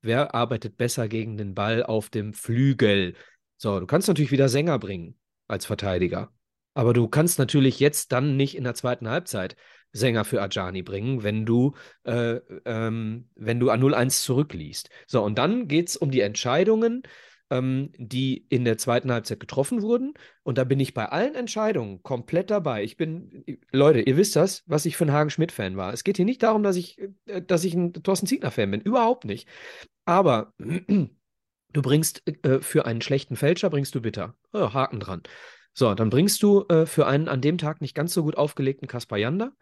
Wer arbeitet besser gegen den Ball auf dem Flügel? So, du kannst natürlich wieder Sänger bringen als Verteidiger. Aber du kannst natürlich jetzt dann nicht in der zweiten Halbzeit Sänger für Ajani bringen, wenn du, äh, ähm, wenn du an 0-1 zurückliest. So, und dann geht es um die Entscheidungen, ähm, die in der zweiten Halbzeit getroffen wurden. Und da bin ich bei allen Entscheidungen komplett dabei. Ich bin, Leute, ihr wisst das, was ich für ein Hagen-Schmidt-Fan war. Es geht hier nicht darum, dass ich, äh, dass ich ein Thorsten Ziegler-Fan bin. Überhaupt nicht. Aber du bringst äh, für einen schlechten Fälscher, bringst du bitter. Oh, Haken dran. So, dann bringst du äh, für einen an dem Tag nicht ganz so gut aufgelegten Kaspar Janda,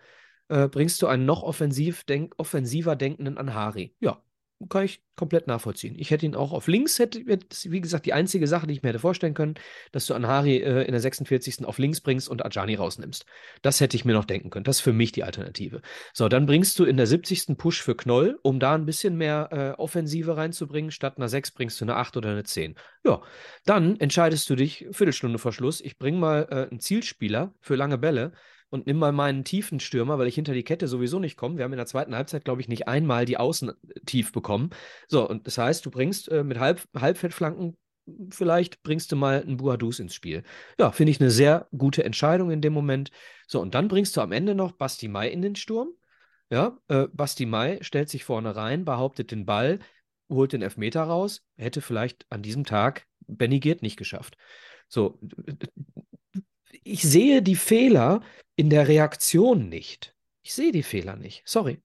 äh, bringst du einen noch offensiv denk offensiver denkenden Anhari. Ja, kann ich komplett nachvollziehen. Ich hätte ihn auch auf links, hätte, wie gesagt, die einzige Sache, die ich mir hätte vorstellen können, dass du Anhari äh, in der 46. auf links bringst und Ajani rausnimmst. Das hätte ich mir noch denken können. Das ist für mich die Alternative. So, dann bringst du in der 70. Push für Knoll, um da ein bisschen mehr äh, Offensive reinzubringen. Statt einer 6 bringst du eine 8 oder eine 10. Ja, dann entscheidest du dich, Viertelstunde vor Schluss, ich bring mal äh, einen Zielspieler für lange Bälle und nimm mal meinen tiefen Stürmer, weil ich hinter die Kette sowieso nicht komme. Wir haben in der zweiten Halbzeit, glaube ich, nicht einmal die Außen tief bekommen. So, und das heißt, du bringst äh, mit Halb Halbfeldflanken vielleicht bringst du mal einen Buadus ins Spiel. Ja, finde ich eine sehr gute Entscheidung in dem Moment. So, und dann bringst du am Ende noch Basti Mai in den Sturm. Ja, äh, Basti Mai stellt sich vorne rein, behauptet den Ball, holt den Elfmeter raus, hätte vielleicht an diesem Tag Benny Giert nicht geschafft. So, ich sehe die Fehler in der Reaktion nicht. Ich sehe die Fehler nicht. Sorry.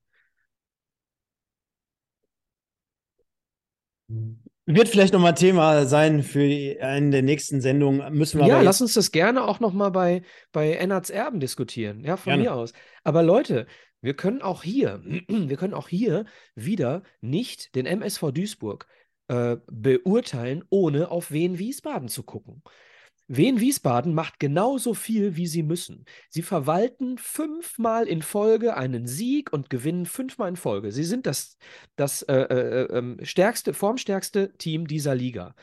Wird vielleicht nochmal Thema sein für eine der nächsten Sendungen. Müssen wir ja, lass uns das gerne auch nochmal bei, bei Ennards Erben diskutieren. Ja, von gerne. mir aus. Aber Leute, wir können auch hier, wir können auch hier wieder nicht den MSV Duisburg äh, beurteilen, ohne auf Wien Wiesbaden zu gucken. Wien Wiesbaden macht genauso viel, wie sie müssen. Sie verwalten fünfmal in Folge einen Sieg und gewinnen fünfmal in Folge. Sie sind das, das äh, äh, ähm, stärkste, formstärkste Team dieser Liga.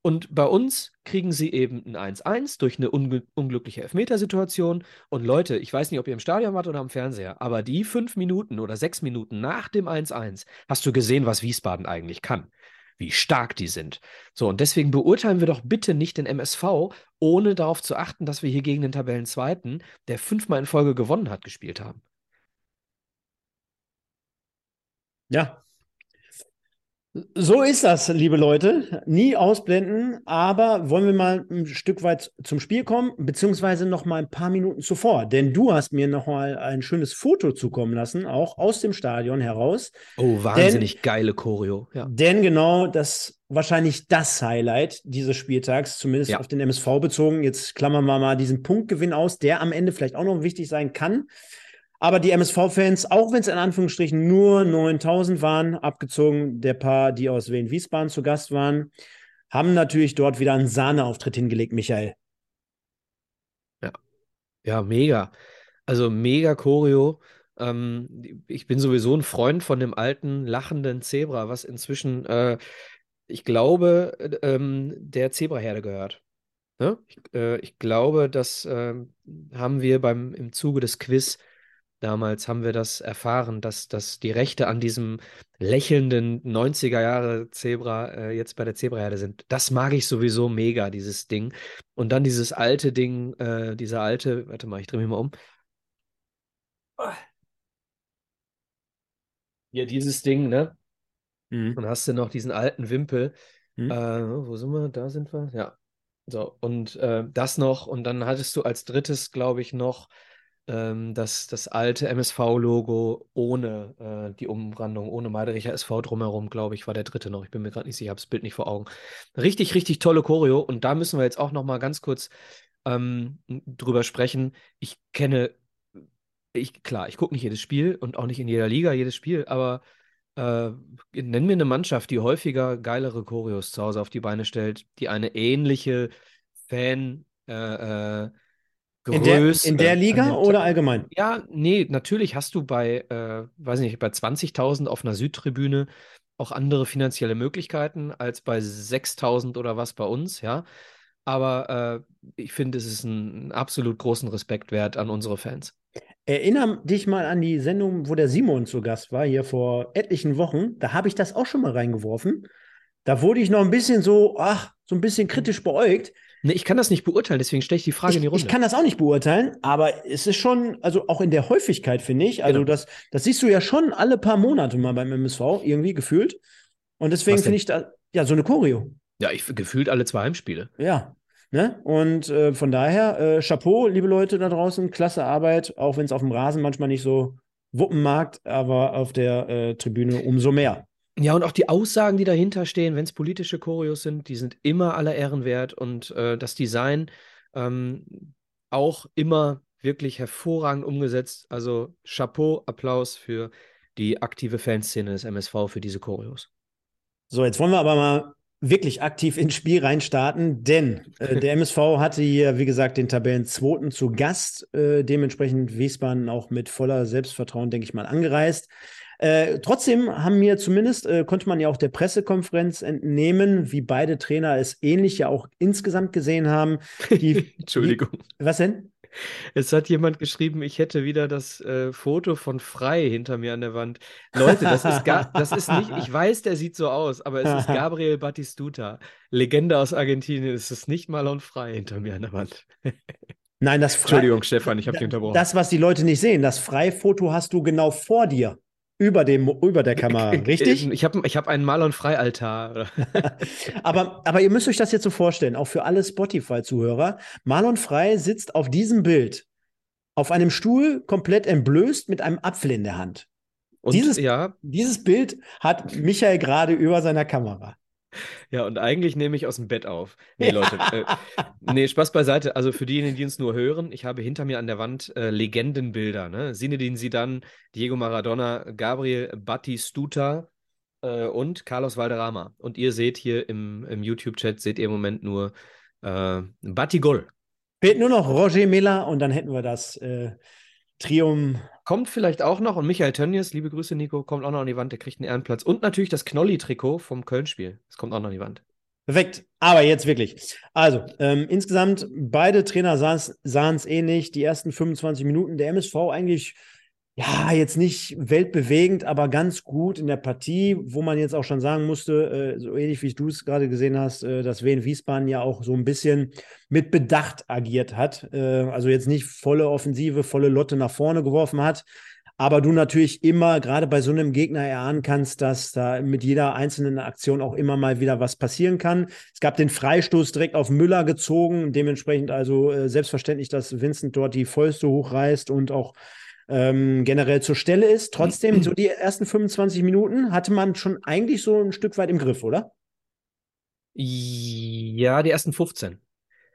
Und bei uns kriegen sie eben ein 1-1 durch eine unge unglückliche Elfmetersituation. Und Leute, ich weiß nicht, ob ihr im Stadion wart oder am Fernseher, aber die fünf Minuten oder sechs Minuten nach dem 1-1 hast du gesehen, was Wiesbaden eigentlich kann wie stark die sind. So, und deswegen beurteilen wir doch bitte nicht den MSV, ohne darauf zu achten, dass wir hier gegen den Tabellenzweiten, der fünfmal in Folge gewonnen hat, gespielt haben. Ja, so ist das, liebe Leute. Nie ausblenden, aber wollen wir mal ein Stück weit zum Spiel kommen, beziehungsweise noch mal ein paar Minuten zuvor. Denn du hast mir noch mal ein schönes Foto zukommen lassen, auch aus dem Stadion heraus. Oh, wahnsinnig denn, geile Choreo. Ja. Denn genau das wahrscheinlich das Highlight dieses Spieltags, zumindest ja. auf den MSV bezogen. Jetzt klammern wir mal diesen Punktgewinn aus, der am Ende vielleicht auch noch wichtig sein kann. Aber die MSV-Fans, auch wenn es in Anführungsstrichen nur 9000 waren, abgezogen der paar, die aus Wien-Wiesbaden zu Gast waren, haben natürlich dort wieder einen Sahneauftritt hingelegt, Michael. Ja, ja, mega. Also mega Choreo. Ähm, ich bin sowieso ein Freund von dem alten lachenden Zebra, was inzwischen, äh, ich glaube, ähm, der Zebraherde gehört. Ne? Ich, äh, ich, glaube, das äh, haben wir beim, im Zuge des Quiz Damals haben wir das erfahren, dass, dass die Rechte an diesem lächelnden 90er Jahre Zebra äh, jetzt bei der Zebraherde sind. Das mag ich sowieso mega, dieses Ding. Und dann dieses alte Ding, äh, dieser alte, warte mal, ich drehe mich mal um. Ja, dieses Ding, ne? Mhm. Und hast du noch diesen alten Wimpel. Mhm. Äh, wo sind wir? Da sind wir. Ja. So, und äh, das noch. Und dann hattest du als drittes, glaube ich, noch ähm, das, das alte MSV-Logo ohne äh, die Umrandung, ohne Meidericher SV drumherum, glaube ich, war der dritte noch. Ich bin mir gerade nicht sicher, ich habe das Bild nicht vor Augen. Richtig, richtig tolle Choreo. Und da müssen wir jetzt auch noch mal ganz kurz ähm, drüber sprechen. Ich kenne, ich, klar, ich gucke nicht jedes Spiel und auch nicht in jeder Liga jedes Spiel, aber äh, nenn mir eine Mannschaft, die häufiger geilere Choreos zu Hause auf die Beine stellt, die eine ähnliche Fan- äh, äh, in der, in der Liga oder allgemein? Ja, nee, natürlich hast du bei, äh, weiß nicht, bei 20.000 auf einer Südtribüne auch andere finanzielle Möglichkeiten als bei 6.000 oder was bei uns, ja. Aber äh, ich finde, es ist ein, ein absolut großen Respekt wert an unsere Fans. Erinner dich mal an die Sendung, wo der Simon zu Gast war, hier vor etlichen Wochen. Da habe ich das auch schon mal reingeworfen. Da wurde ich noch ein bisschen so, ach, so ein bisschen kritisch beäugt. Nee, ich kann das nicht beurteilen, deswegen stelle ich die Frage ich, in die Runde. Ich kann das auch nicht beurteilen, aber es ist schon, also auch in der Häufigkeit, finde ich, also genau. das, das siehst du ja schon alle paar Monate mal beim MSV, irgendwie gefühlt. Und deswegen finde ich da, ja, so eine Choreo. Ja, ich gefühlt alle zwei Heimspiele. Ja. Ne? Und äh, von daher, äh, Chapeau, liebe Leute da draußen, klasse Arbeit, auch wenn es auf dem Rasen manchmal nicht so wuppen mag, aber auf der äh, Tribüne umso mehr. Ja, und auch die Aussagen, die dahinter stehen, wenn es politische Choreos sind, die sind immer aller Ehren wert und äh, das Design ähm, auch immer wirklich hervorragend umgesetzt. Also Chapeau, Applaus für die aktive Fanszene des MSV für diese Choreos. So, jetzt wollen wir aber mal wirklich aktiv ins Spiel reinstarten, denn äh, der MSV hatte hier, wie gesagt, den Tabellenzweiten zu Gast, äh, dementsprechend Wiesbaden auch mit voller Selbstvertrauen, denke ich mal, angereist. Äh, trotzdem haben mir zumindest, äh, konnte man ja auch der Pressekonferenz entnehmen, wie beide Trainer es ähnlich ja auch insgesamt gesehen haben. Die, Entschuldigung. Die, was denn? Es hat jemand geschrieben, ich hätte wieder das äh, Foto von Frei hinter mir an der Wand. Leute, das ist, gar, das ist nicht, ich weiß, der sieht so aus, aber es ist Gabriel Batistuta, Legende aus Argentinien. Es ist nicht Marlon Frei hinter mir an der Wand. Nein, das Frei, Entschuldigung, Stefan, ich habe dich unterbrochen. Das, was die Leute nicht sehen, das Frei-Foto hast du genau vor dir über, dem, über der Kamera, richtig? Ich habe ich hab einen Mal- und Freialtar. aber, aber ihr müsst euch das jetzt so vorstellen, auch für alle Spotify-Zuhörer. Marlon Frei sitzt auf diesem Bild auf einem Stuhl komplett entblößt mit einem Apfel in der Hand. Und, dieses, ja. dieses Bild hat Michael gerade über seiner Kamera. Ja, und eigentlich nehme ich aus dem Bett auf. Nee, Leute. äh, nee, Spaß beiseite. Also für diejenigen, die uns nur hören, ich habe hinter mir an der Wand äh, Legendenbilder. Ne? Zinedine Zidane, Diego Maradona, Gabriel Batistuta äh, und Carlos Valderrama. Und ihr seht hier im, im YouTube-Chat, seht ihr im Moment nur äh, Batigol. Fehlt nur noch Roger Miller und dann hätten wir das äh, Trium Kommt vielleicht auch noch und Michael Tönnies, liebe Grüße, Nico, kommt auch noch an die Wand, der kriegt einen Ehrenplatz. Und natürlich das Knolli-Trikot vom Köln-Spiel. Das kommt auch noch an die Wand. Perfekt. Aber jetzt wirklich. Also, ähm, insgesamt, beide Trainer sahen es ähnlich. Die ersten 25 Minuten der MSV eigentlich ja, jetzt nicht weltbewegend, aber ganz gut in der Partie, wo man jetzt auch schon sagen musste, äh, so ähnlich wie du es gerade gesehen hast, äh, dass Wien Wiesbaden ja auch so ein bisschen mit Bedacht agiert hat. Äh, also jetzt nicht volle Offensive, volle Lotte nach vorne geworfen hat. Aber du natürlich immer, gerade bei so einem Gegner, erahnen kannst, dass da mit jeder einzelnen Aktion auch immer mal wieder was passieren kann. Es gab den Freistoß direkt auf Müller gezogen, dementsprechend also äh, selbstverständlich, dass Vincent dort die Fäuste hochreißt und auch ähm, generell zur Stelle ist. Trotzdem, so die ersten 25 Minuten hatte man schon eigentlich so ein Stück weit im Griff, oder? Ja, die ersten 15.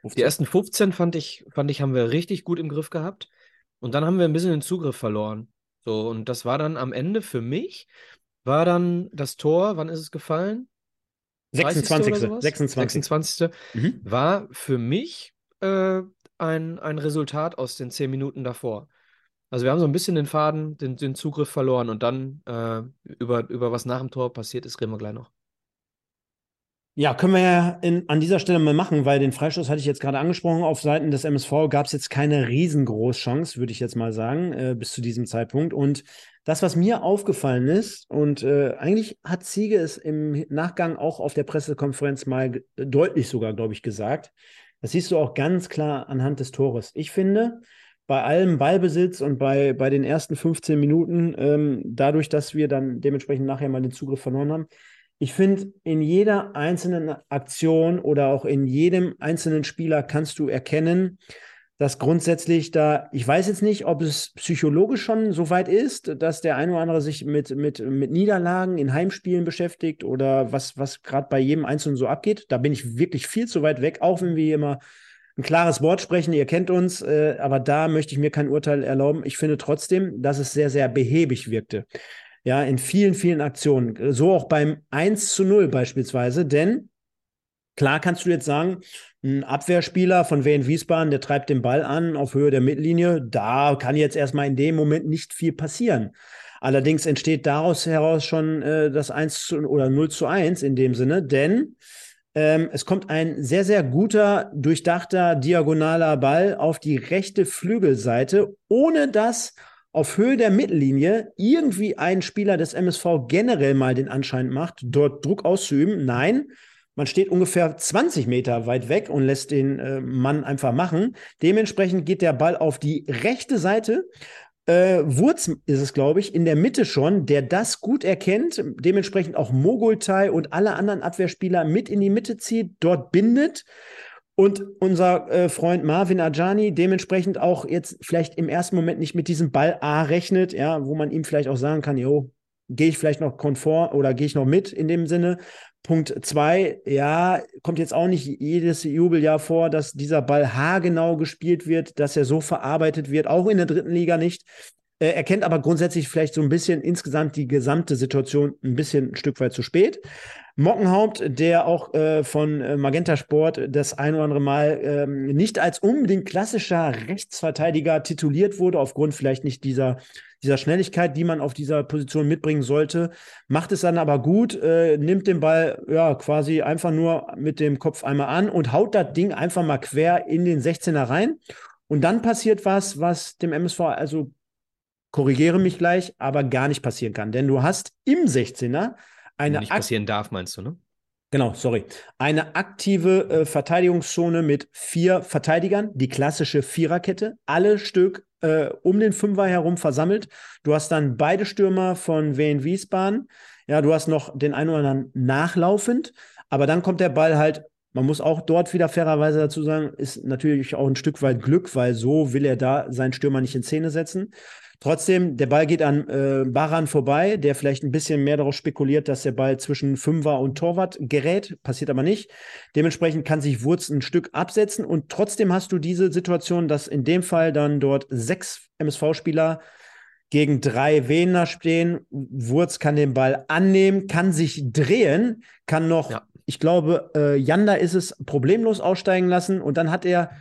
15. Die ersten 15 fand ich, fand ich, haben wir richtig gut im Griff gehabt. Und dann haben wir ein bisschen den Zugriff verloren. So, und das war dann am Ende für mich, war dann das Tor, wann ist es gefallen? 26. 26. 26. Mhm. War für mich äh, ein, ein Resultat aus den 10 Minuten davor. Also wir haben so ein bisschen den Faden, den, den Zugriff verloren und dann äh, über, über was nach dem Tor passiert ist, reden wir gleich noch. Ja, können wir ja in, an dieser Stelle mal machen, weil den Freistoß hatte ich jetzt gerade angesprochen. Auf Seiten des MSV gab es jetzt keine riesengroße Chance, würde ich jetzt mal sagen, äh, bis zu diesem Zeitpunkt. Und das, was mir aufgefallen ist, und äh, eigentlich hat Ziege es im Nachgang auch auf der Pressekonferenz mal deutlich sogar, glaube ich, gesagt. Das siehst du auch ganz klar anhand des Tores. Ich finde, bei allem Ballbesitz und bei, bei den ersten 15 Minuten, ähm, dadurch, dass wir dann dementsprechend nachher mal den Zugriff verloren haben, ich finde, in jeder einzelnen Aktion oder auch in jedem einzelnen Spieler kannst du erkennen, dass grundsätzlich da, ich weiß jetzt nicht, ob es psychologisch schon so weit ist, dass der ein oder andere sich mit, mit, mit Niederlagen in Heimspielen beschäftigt oder was, was gerade bei jedem Einzelnen so abgeht. Da bin ich wirklich viel zu weit weg, auch wenn wir immer ein klares Wort sprechen, ihr kennt uns, äh, aber da möchte ich mir kein Urteil erlauben. Ich finde trotzdem, dass es sehr, sehr behäbig wirkte. Ja, in vielen, vielen Aktionen. So auch beim 1 zu 0 beispielsweise, denn klar kannst du jetzt sagen, ein Abwehrspieler von Wien Wiesbaden, der treibt den Ball an auf Höhe der Mittellinie, da kann jetzt erstmal in dem Moment nicht viel passieren. Allerdings entsteht daraus heraus schon äh, das 1 zu, oder 0 zu 1 in dem Sinne, denn ähm, es kommt ein sehr, sehr guter, durchdachter, diagonaler Ball auf die rechte Flügelseite, ohne dass auf Höhe der Mittellinie irgendwie ein Spieler des MSV generell mal den Anschein macht, dort Druck auszuüben. Nein, man steht ungefähr 20 Meter weit weg und lässt den äh, Mann einfach machen. Dementsprechend geht der Ball auf die rechte Seite. Äh, Wurz ist es, glaube ich, in der Mitte schon, der das gut erkennt, dementsprechend auch Mogultai und alle anderen Abwehrspieler mit in die Mitte zieht, dort bindet. Und unser äh, Freund Marvin Ajani dementsprechend auch jetzt vielleicht im ersten Moment nicht mit diesem Ball A rechnet, ja, wo man ihm vielleicht auch sagen kann, jo, gehe ich vielleicht noch konform oder gehe ich noch mit in dem Sinne. Punkt zwei, ja, kommt jetzt auch nicht jedes Jubeljahr vor, dass dieser Ball haargenau gespielt wird, dass er so verarbeitet wird, auch in der dritten Liga nicht. Äh, er kennt aber grundsätzlich vielleicht so ein bisschen insgesamt die gesamte Situation ein bisschen ein Stück weit zu spät. Mockenhaupt, der auch äh, von äh, Magenta Sport das ein oder andere Mal ähm, nicht als unbedingt klassischer Rechtsverteidiger tituliert wurde, aufgrund vielleicht nicht dieser, dieser Schnelligkeit, die man auf dieser Position mitbringen sollte, macht es dann aber gut, äh, nimmt den Ball ja quasi einfach nur mit dem Kopf einmal an und haut das Ding einfach mal quer in den 16er rein. Und dann passiert was, was dem MSV, also korrigiere mich gleich, aber gar nicht passieren kann. Denn du hast im 16er eine nicht passieren darf, meinst du, ne? Genau, sorry. Eine aktive äh, Verteidigungszone mit vier Verteidigern, die klassische Viererkette, alle Stück äh, um den Fünfer herum versammelt. Du hast dann beide Stürmer von Wien Wiesbaden. Ja, du hast noch den einen oder anderen nachlaufend, aber dann kommt der Ball halt man muss auch dort wieder fairerweise dazu sagen, ist natürlich auch ein Stück weit Glück, weil so will er da seinen Stürmer nicht in Szene setzen. Trotzdem, der Ball geht an äh, Baran vorbei, der vielleicht ein bisschen mehr darauf spekuliert, dass der Ball zwischen Fünfer und Torwart gerät, passiert aber nicht. Dementsprechend kann sich Wurz ein Stück absetzen und trotzdem hast du diese Situation, dass in dem Fall dann dort sechs MSV-Spieler gegen drei Wiener stehen. Wurz kann den Ball annehmen, kann sich drehen, kann noch, ja. ich glaube, äh, Janda ist es, problemlos aussteigen lassen und dann hat er,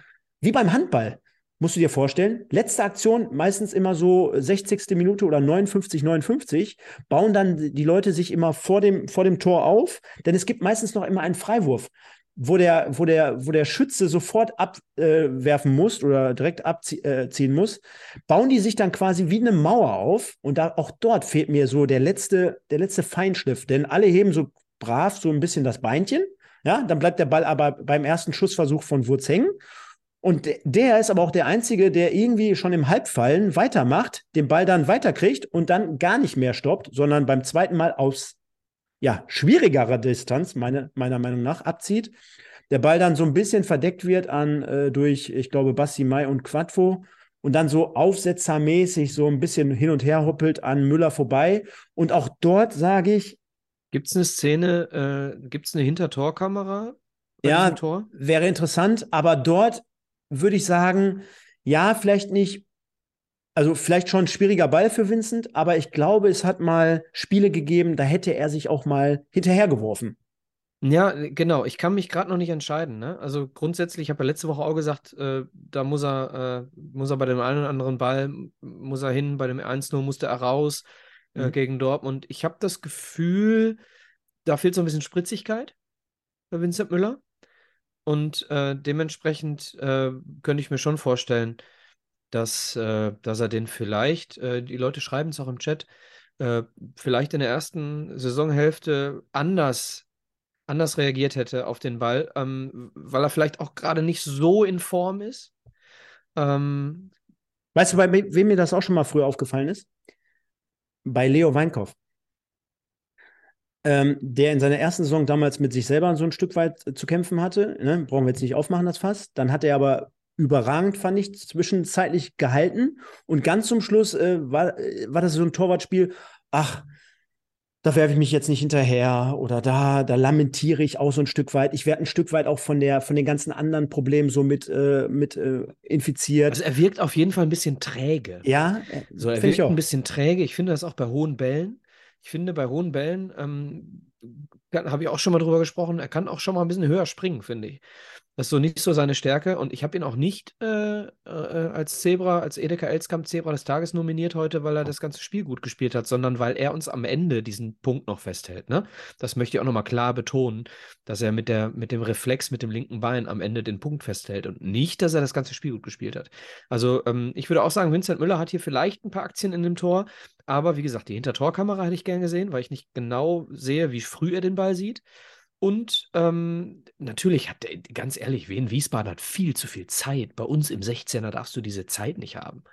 wie beim Handball, musst du dir vorstellen, letzte Aktion, meistens immer so 60. Minute oder 59, 59, bauen dann die Leute sich immer vor dem, vor dem Tor auf, denn es gibt meistens noch immer einen Freiwurf, wo der, wo der, wo der Schütze sofort abwerfen äh, muss oder direkt abziehen äh, muss, bauen die sich dann quasi wie eine Mauer auf und da auch dort fehlt mir so der letzte, der letzte Feinschliff, denn alle heben so brav so ein bisschen das Beinchen, ja, dann bleibt der Ball aber beim ersten Schussversuch von Wurz hängen und der ist aber auch der Einzige, der irgendwie schon im Halbfallen weitermacht, den Ball dann weiterkriegt und dann gar nicht mehr stoppt, sondern beim zweiten Mal aus ja, schwierigerer Distanz, meine, meiner Meinung nach, abzieht. Der Ball dann so ein bisschen verdeckt wird an äh, durch, ich glaube, Basti Mai und Quadvo und dann so aufsetzermäßig so ein bisschen hin und her hoppelt an Müller vorbei. Und auch dort sage ich. Gibt es eine Szene, äh, gibt es eine Hintertorkamera? Ja, wäre interessant, aber dort würde ich sagen, ja, vielleicht nicht, also vielleicht schon ein schwieriger Ball für Vincent, aber ich glaube, es hat mal Spiele gegeben, da hätte er sich auch mal hinterhergeworfen. Ja, genau. Ich kann mich gerade noch nicht entscheiden. Ne? Also grundsätzlich, ich habe ja letzte Woche auch gesagt, äh, da muss er, äh, muss er bei dem einen oder anderen Ball, muss er hin, bei dem 1-0 musste er raus äh, mhm. gegen Dortmund. Ich habe das Gefühl, da fehlt so ein bisschen Spritzigkeit bei Vincent Müller. Und äh, dementsprechend äh, könnte ich mir schon vorstellen, dass, äh, dass er den vielleicht, äh, die Leute schreiben es auch im Chat, äh, vielleicht in der ersten Saisonhälfte anders, anders reagiert hätte auf den Ball, ähm, weil er vielleicht auch gerade nicht so in Form ist. Ähm, weißt du, bei wem mir das auch schon mal früher aufgefallen ist? Bei Leo Weinkauf ähm, der in seiner ersten Saison damals mit sich selber so ein Stück weit äh, zu kämpfen hatte. Ne? Brauchen wir jetzt nicht aufmachen, das Fass. Dann hat er aber überragend, fand ich, zwischenzeitlich gehalten. Und ganz zum Schluss äh, war, äh, war das so ein Torwartspiel, ach, da werfe ich mich jetzt nicht hinterher oder da, da lamentiere ich auch so ein Stück weit. Ich werde ein Stück weit auch von der, von den ganzen anderen Problemen so mit, äh, mit äh, infiziert. Also er wirkt auf jeden Fall ein bisschen träge. Ja, so er wirkt ein bisschen träge. Ich finde das auch bei hohen Bällen. Ich finde, bei hohen Bällen ähm, habe ich auch schon mal drüber gesprochen, er kann auch schon mal ein bisschen höher springen, finde ich. Das ist so nicht so seine Stärke. Und ich habe ihn auch nicht äh, äh, als Zebra, als Edeka Elskamp Zebra des Tages nominiert heute, weil er das ganze Spiel gut gespielt hat, sondern weil er uns am Ende diesen Punkt noch festhält. Ne? Das möchte ich auch nochmal klar betonen, dass er mit, der, mit dem Reflex, mit dem linken Bein am Ende den Punkt festhält und nicht, dass er das ganze Spiel gut gespielt hat. Also ähm, ich würde auch sagen, Vincent Müller hat hier vielleicht ein paar Aktien in dem Tor, aber wie gesagt, die Hintertorkamera hätte ich gern gesehen, weil ich nicht genau sehe, wie früh er den Ball sieht. Und ähm, natürlich hat, ganz ehrlich, Wien Wiesbaden hat viel zu viel Zeit. Bei uns im 16er darfst du diese Zeit nicht haben.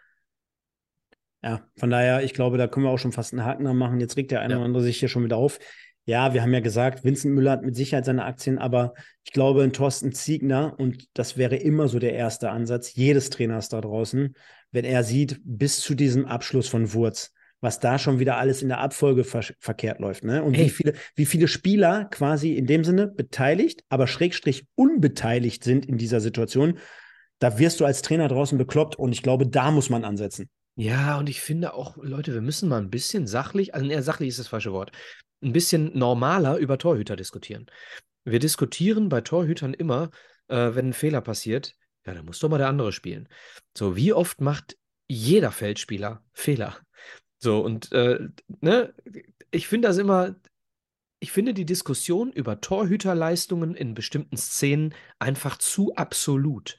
Ja, von daher, ich glaube, da können wir auch schon fast einen Haken dran machen. Jetzt regt der eine Ja. oder andere sich hier schon wieder auf. Ja, wir haben ja gesagt, Vincent Müller hat mit Sicherheit seine Aktien, aber ich glaube, ein Thorsten Ziegner, und das wäre immer so der erste Ansatz jedes Trainers da draußen, wenn er sieht, bis zu diesem Abschluss von Wurz, was da schon wieder alles in der Abfolge ver verkehrt läuft, ne? Und wie viele, wie viele Spieler quasi in dem Sinne beteiligt, aber schrägstrich unbeteiligt sind in dieser Situation, da wirst du als Trainer draußen bekloppt und ich glaube, da muss man ansetzen. Ja, und ich finde auch, Leute, wir müssen mal ein bisschen sachlich, also eher sachlich ist das falsche Wort, ein bisschen normaler über Torhüter diskutieren. Wir diskutieren bei Torhütern immer, äh, wenn ein Fehler passiert, ja, dann muss doch mal der andere spielen. So, wie oft macht jeder Feldspieler Fehler? So, und äh, ne, ich finde das immer, ich finde die Diskussion über Torhüterleistungen in bestimmten Szenen einfach zu absolut.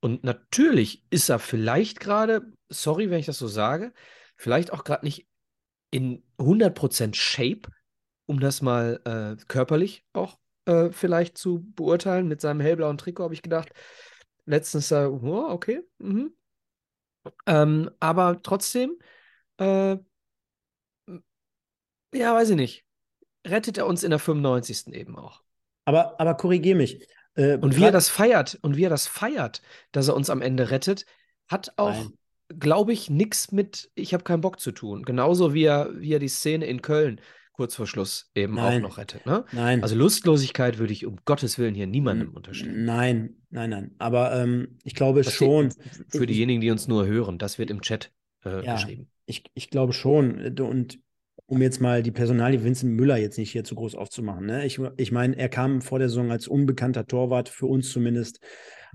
Und natürlich ist er vielleicht gerade, sorry, wenn ich das so sage, vielleicht auch gerade nicht in 100% Shape, um das mal äh, körperlich auch äh, vielleicht zu beurteilen. Mit seinem hellblauen Trikot habe ich gedacht, letztens, äh, oh, okay. Mhm. Ähm, aber trotzdem, äh, ja, weiß ich nicht, rettet er uns in der 95. eben auch. Aber, aber korrigier mich. Äh, Und wie er das feiert, und wie er das feiert, dass er uns am Ende rettet, hat auch, glaube ich, nichts mit Ich habe keinen Bock zu tun. Genauso wie er, wie er die Szene in Köln kurz vor Schluss eben Nein. auch noch rettet. Ne? Nein. Also Lustlosigkeit würde ich um Gottes Willen hier niemandem unterstellen. Nein, nein, nein. Aber ähm, ich glaube Das schon. Für diejenigen, die uns nur hören, das wird im Chat äh, Ja. geschrieben. Ich, ich glaube schon. äh, Und um jetzt mal die Personalie Vincent Müller jetzt nicht hier zu groß aufzumachen. Ne? Ich, ich meine, er kam vor der Saison als unbekannter Torwart, für uns zumindest,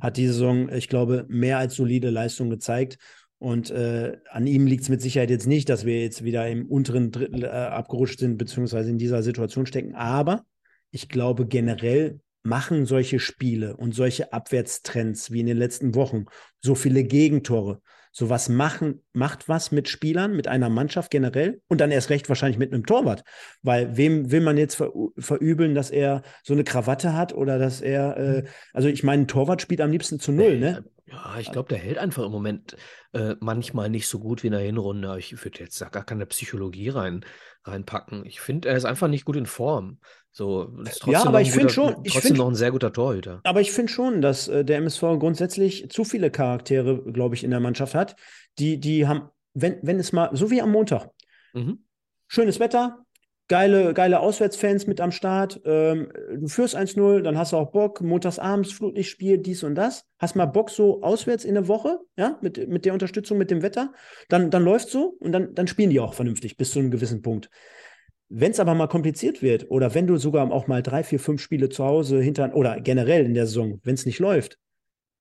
hat diese Saison, ich glaube, mehr als solide Leistung gezeigt. Und äh, an ihm liegt es mit Sicherheit jetzt nicht, dass wir jetzt wieder im unteren Drittel äh, abgerutscht sind, beziehungsweise in dieser Situation stecken. Aber ich glaube, generell machen solche Spiele und solche Abwärtstrends wie in den letzten Wochen, so viele Gegentore, sowas machen, macht was mit Spielern, mit einer Mannschaft generell und dann erst recht wahrscheinlich mit einem Torwart. Weil wem will man jetzt ver verübeln, dass er so eine Krawatte hat oder dass er, äh, also ich meine, ein Torwart spielt am liebsten zu null, ne? Ja, ich glaube, der hält einfach im Moment äh, manchmal nicht so gut wie in der Hinrunde. Ich würde jetzt da gar keine Psychologie rein, reinpacken. Ich finde, er ist einfach nicht gut in Form. So, Ja, aber ich find guter- schon- ich trotzdem find- noch ein sehr guter Torhüter. Aber ich finde schon, dass äh, der MSV grundsätzlich zu viele Charaktere, glaube ich, in der Mannschaft hat, die, die haben, wenn, wenn es mal, so wie am Montag, Mhm. schönes Wetter, geile, geile Auswärtsfans mit am Start. Ähm, du führst 1-0, dann hast du auch Bock, montagsabends Flutlichtspiel, dies und das. Hast mal Bock so auswärts in der Woche, ja, mit, mit der Unterstützung, mit dem Wetter. Dann, dann läuft so und dann, dann spielen die auch vernünftig bis zu einem gewissen Punkt. Wenn es aber mal kompliziert wird oder wenn du sogar auch mal drei, vier, fünf Spiele zu Hause hinter oder generell in der Saison, wenn es nicht läuft,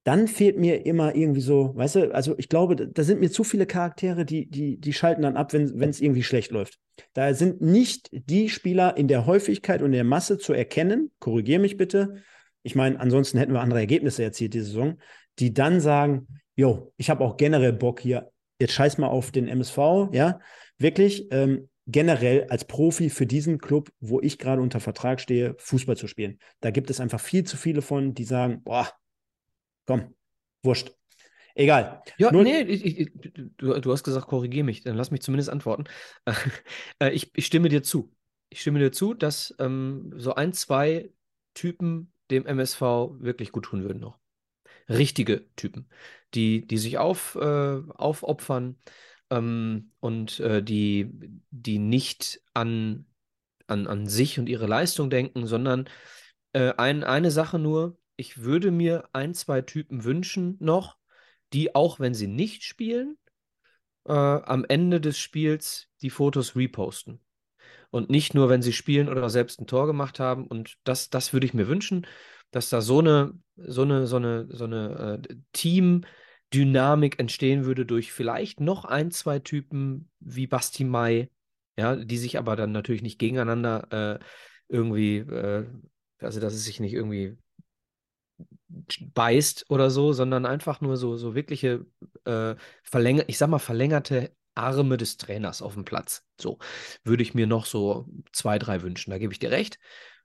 dann fehlt mir immer irgendwie so, weißt du, also ich glaube, da- sind mir zu viele Charaktere, die, die, die schalten dann ab, wenn es irgendwie schlecht läuft. Da sind nicht die Spieler in der Häufigkeit und in der Masse zu erkennen, korrigiere mich bitte. Ich meine, ansonsten hätten wir andere Ergebnisse erzielt diese Saison, die dann sagen, jo, ich habe auch generell Bock hier, jetzt scheiß mal auf den MSV, ja, wirklich ähm, generell als Profi für diesen Club, wo ich gerade unter Vertrag stehe, Fußball zu spielen. Da gibt es einfach viel zu viele von, die sagen, boah, komm, wurscht. Egal. Ja, Nur- nee, ich, ich, du, du hast gesagt, korrigier mich, dann lass mich zumindest antworten. Äh, ich, ich stimme dir zu. Ich stimme dir zu, dass ähm, so ein, zwei Typen dem MSV wirklich gut tun würden noch. Richtige Typen, die, die sich auf, äh, aufopfern ähm, und äh, die, die nicht an, an, an sich und ihre Leistung denken, sondern äh, ein, eine Sache nur, ich würde mir ein, zwei Typen wünschen noch, die auch wenn sie nicht spielen, äh, am Ende des Spiels die Fotos reposten. Und nicht nur, wenn sie spielen oder selbst ein Tor gemacht haben. Und das, das würde ich mir wünschen, dass da so eine, so eine, so eine, so eine äh, Team-Dynamik entstehen würde durch vielleicht noch ein, zwei Typen wie Basti Mai, ja, die sich aber dann natürlich nicht gegeneinander äh, irgendwie, äh, also dass es sich nicht irgendwie beißt oder so, sondern einfach nur so, so wirkliche äh, verlänger, ich sag mal, verlängerte Arme des Trainers auf dem Platz. So würde ich mir noch so zwei, drei wünschen. Da gebe ich dir recht.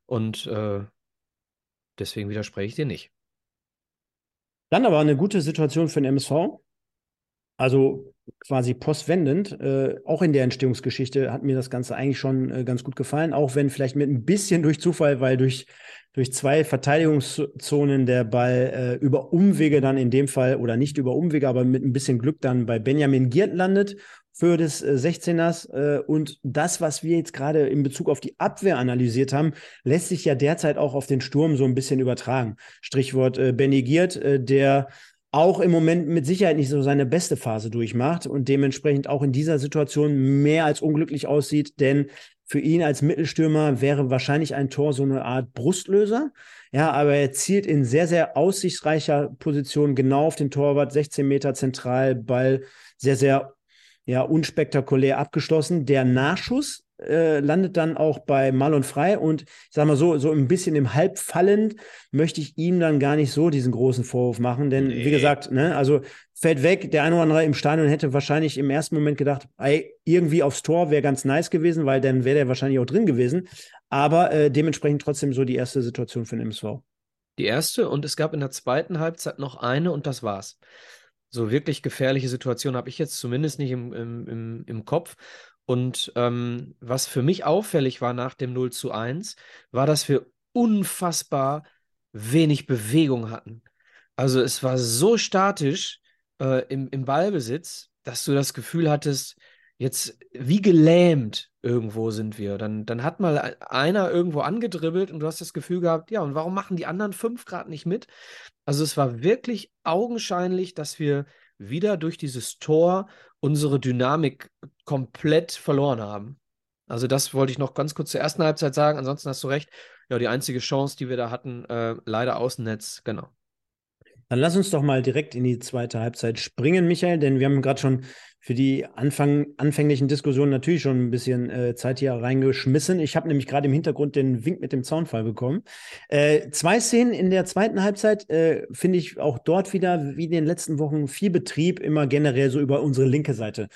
Und äh, deswegen widerspreche ich dir nicht. Dann aber eine gute Situation für den MSV. Also quasi postwendend, äh, auch in der Entstehungsgeschichte hat mir das Ganze eigentlich schon äh, ganz gut gefallen, auch wenn vielleicht mit ein bisschen durch Zufall, weil durch, durch zwei Verteidigungszonen der Ball äh, über Umwege dann in dem Fall, oder nicht über Umwege, aber mit ein bisschen Glück dann bei Benjamin Giert landet für des äh, 16ers. Äh, und das, was wir jetzt gerade in Bezug auf die Abwehr analysiert haben, lässt sich ja derzeit auch auf den Sturm so ein bisschen übertragen. Strichwort äh, Benny Giert, äh, der auch im Moment mit Sicherheit nicht so seine beste Phase durchmacht und dementsprechend auch in dieser Situation mehr als unglücklich aussieht, denn für ihn als Mittelstürmer wäre wahrscheinlich ein Tor so eine Art Brustlöser. Ja, aber er zielt in sehr, sehr aussichtsreicher Position genau auf den Torwart, 16 Meter zentral, Ball sehr, sehr ja, unspektakulär abgeschlossen. Der Nachschuss äh, landet dann auch bei Marlon Frei und ich sag mal so, so ein bisschen im Halbfallend möchte ich ihm dann gar nicht so diesen großen Vorwurf machen, denn nee. wie gesagt, ne, also fällt weg, der eine oder andere im Stadion hätte wahrscheinlich im ersten Moment gedacht, ey, irgendwie aufs Tor wäre ganz nice gewesen, weil dann wäre der wahrscheinlich auch drin gewesen, aber äh, dementsprechend trotzdem so die erste Situation für den MSV. Die erste und es gab in der zweiten Halbzeit noch eine und das war's. So wirklich gefährliche Situation habe ich jetzt zumindest nicht im, im, im, im Kopf. Und ähm, was für mich auffällig war nach dem 0 zu 1, war, dass wir unfassbar wenig Bewegung hatten. Also es war so statisch äh, im, im Ballbesitz, dass du das Gefühl hattest, jetzt wie gelähmt irgendwo sind wir. Dann, dann hat mal einer irgendwo angedribbelt und du hast das Gefühl gehabt, ja, und warum machen die anderen fünf Grad nicht mit? Also es war wirklich augenscheinlich, dass wir wieder durch dieses Tor unsere Dynamik komplett verloren haben. Also das wollte ich noch ganz kurz zur ersten Halbzeit sagen. Ansonsten hast du recht. Ja, die einzige Chance, die wir da hatten, äh, leider Außennetz, genau. Dann lass uns doch mal direkt in die zweite Halbzeit springen, Michael, denn wir haben gerade schon für die Anfang, anfänglichen Diskussionen natürlich schon ein bisschen äh, Zeit hier reingeschmissen. Ich habe nämlich gerade im Hintergrund den Wink mit dem Zaunfall bekommen. Äh, zwei Szenen in der zweiten Halbzeit äh, finde ich auch dort wieder, wie in den letzten Wochen, viel Betrieb, immer generell so über unsere linke Seite.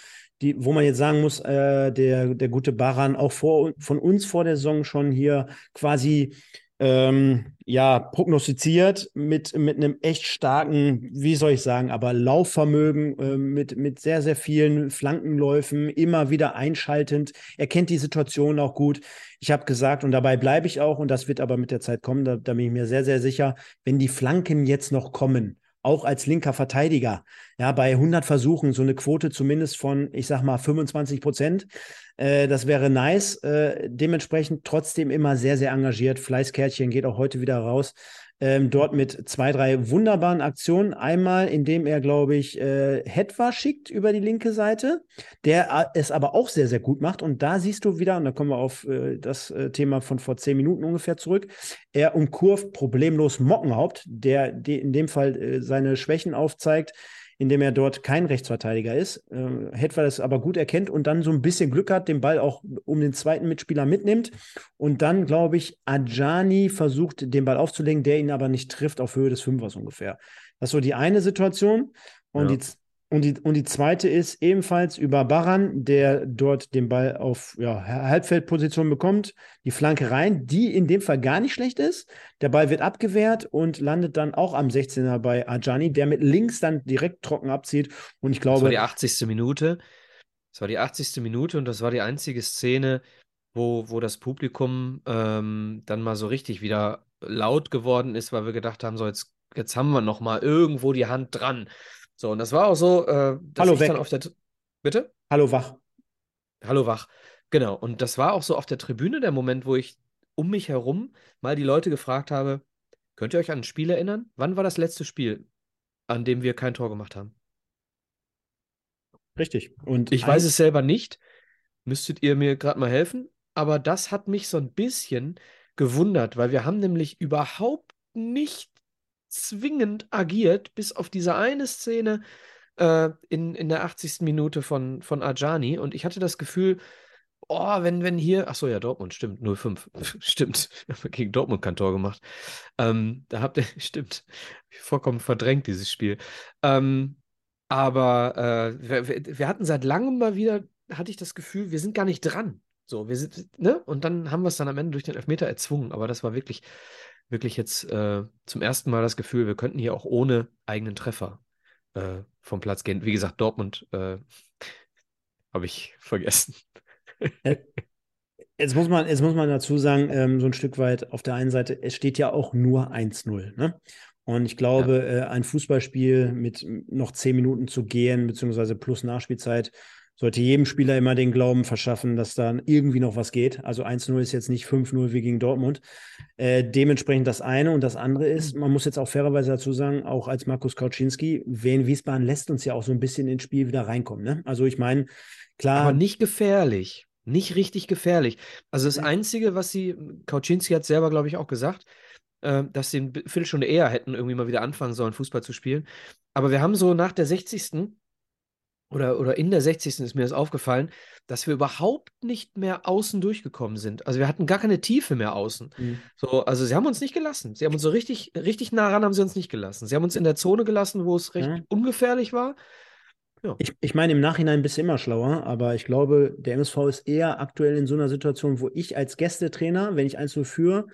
Die, wo man jetzt sagen muss, äh, der, der gute Baran auch vor, von uns vor der Saison schon hier quasi ähm, ja, prognostiziert mit, mit einem echt starken, wie soll ich sagen, aber Laufvermögen, äh, mit, mit sehr, sehr vielen Flankenläufen, immer wieder einschaltend. Er kennt die Situation auch gut. Ich habe gesagt, und dabei bleibe ich auch, und das wird aber mit der Zeit kommen, da, da bin ich mir sehr, sehr sicher, wenn die Flanken jetzt noch kommen, auch als linker Verteidiger. Ja, bei 100 Versuchen so eine Quote zumindest von, ich sag mal, 25 Prozent. Äh, das wäre nice. Äh, dementsprechend trotzdem immer sehr, sehr engagiert. Fleißkärtchen geht auch heute wieder raus ähm, dort mit zwei, drei wunderbaren Aktionen. Einmal, indem er, glaube ich, äh, Hetwa schickt über die linke Seite, der äh, es aber auch sehr, sehr gut macht. Und da siehst du wieder, und da kommen wir auf äh, das äh, Thema von vor zehn Minuten ungefähr zurück, er umkurvt problemlos Mockenhaupt, der, der in dem Fall äh, seine Schwächen aufzeigt indem er dort kein Rechtsverteidiger ist. Äh, Hetwa das aber gut erkennt und dann so ein bisschen Glück hat, den Ball auch um den zweiten Mitspieler mitnimmt. Und dann, glaube ich, Adjani versucht, den Ball aufzulegen, der ihn aber nicht trifft auf Höhe des Fünfers ungefähr. Das ist so die eine Situation. Und ja. die und die, und die zweite ist ebenfalls über Baran, der dort den Ball auf ja, Halbfeldposition bekommt, die Flanke rein, die in dem Fall gar nicht schlecht ist. Der Ball wird abgewehrt und landet dann auch am 16er bei Ajani, der mit links dann direkt trocken abzieht. Und ich glaube. Das war die 80. Minute. Das war die 80. Minute und das war die einzige Szene, wo, wo das Publikum ähm, dann mal so richtig wieder laut geworden ist, weil wir gedacht haben, so jetzt, jetzt haben wir noch mal irgendwo die Hand dran. So, und das war auch so, äh, dass Hallo, ich weg. dann auf der. Bitte? Hallo, wach. Hallo, wach. Genau. Und das war auch so auf der Tribüne der Moment, wo ich um mich herum mal die Leute gefragt habe: Könnt ihr euch an ein Spiel erinnern? Wann war das letzte Spiel, an dem wir kein Tor gemacht haben? Richtig. Und ich weiß es selber nicht. Müsstet ihr mir gerade mal helfen? Aber das hat mich so ein bisschen gewundert, weil wir haben nämlich überhaupt nicht zwingend agiert, bis auf diese eine Szene äh, in, in der 80. Minute von, von Ajani. Und ich hatte das Gefühl, oh, wenn, wenn hier, ach so, ja, Dortmund, stimmt, 0-5, stimmt, gegen Dortmund kein Tor gemacht. Ähm, da habt ihr, stimmt, vollkommen verdrängt, dieses Spiel. Ähm, aber äh, wir, wir, hatten seit langem mal wieder, hatte ich das Gefühl, wir sind gar nicht dran. So, wir sind, ne? Und dann haben wir es dann am Ende durch den Elfmeter erzwungen, aber das war wirklich wirklich jetzt äh, zum ersten Mal das Gefühl, wir könnten hier auch ohne eigenen Treffer äh, vom Platz gehen. Wie gesagt, Dortmund äh, habe ich vergessen. Äh, jetzt muss man, jetzt muss man dazu sagen, ähm, so ein Stück weit auf der einen Seite, es steht ja auch nur 1-0. Ne? Und ich glaube, ja. äh, ein Fußballspiel mit noch zehn Minuten zu gehen, beziehungsweise plus Nachspielzeit, sollte jedem Spieler immer den Glauben verschaffen, dass dann irgendwie noch was geht. Also 1-0 ist jetzt nicht 5-0 wie gegen Dortmund. Äh, dementsprechend das eine. Und das andere ist, man muss jetzt auch fairerweise dazu sagen, auch als Markus Kauczynski, Wien Wiesbaden lässt uns ja auch so ein bisschen ins Spiel wieder reinkommen. Ne? Also ich meine, klar. Aber nicht gefährlich. Nicht richtig gefährlich. Also das Einzige, was sie, Kauczynski hat selber, glaube ich, auch gesagt, äh, dass sie eine Viertelstunde eher hätten irgendwie mal wieder anfangen sollen, Fußball zu spielen. Aber wir haben so nach der 60 oder, oder in der 60. ist mir das aufgefallen, dass wir überhaupt nicht mehr außen durchgekommen sind. Also wir hatten gar keine Tiefe mehr außen. Mhm. So, also sie haben uns nicht gelassen. Sie haben uns so richtig, richtig nah ran haben sie uns nicht gelassen. Sie haben uns in der Zone gelassen, wo es recht ja. ungefährlich war. Ja. Ich, ich meine, im Nachhinein bist du immer schlauer, aber ich glaube, der MSV ist eher aktuell in so einer Situation, wo ich als Gästetrainer, wenn ich eins so führe,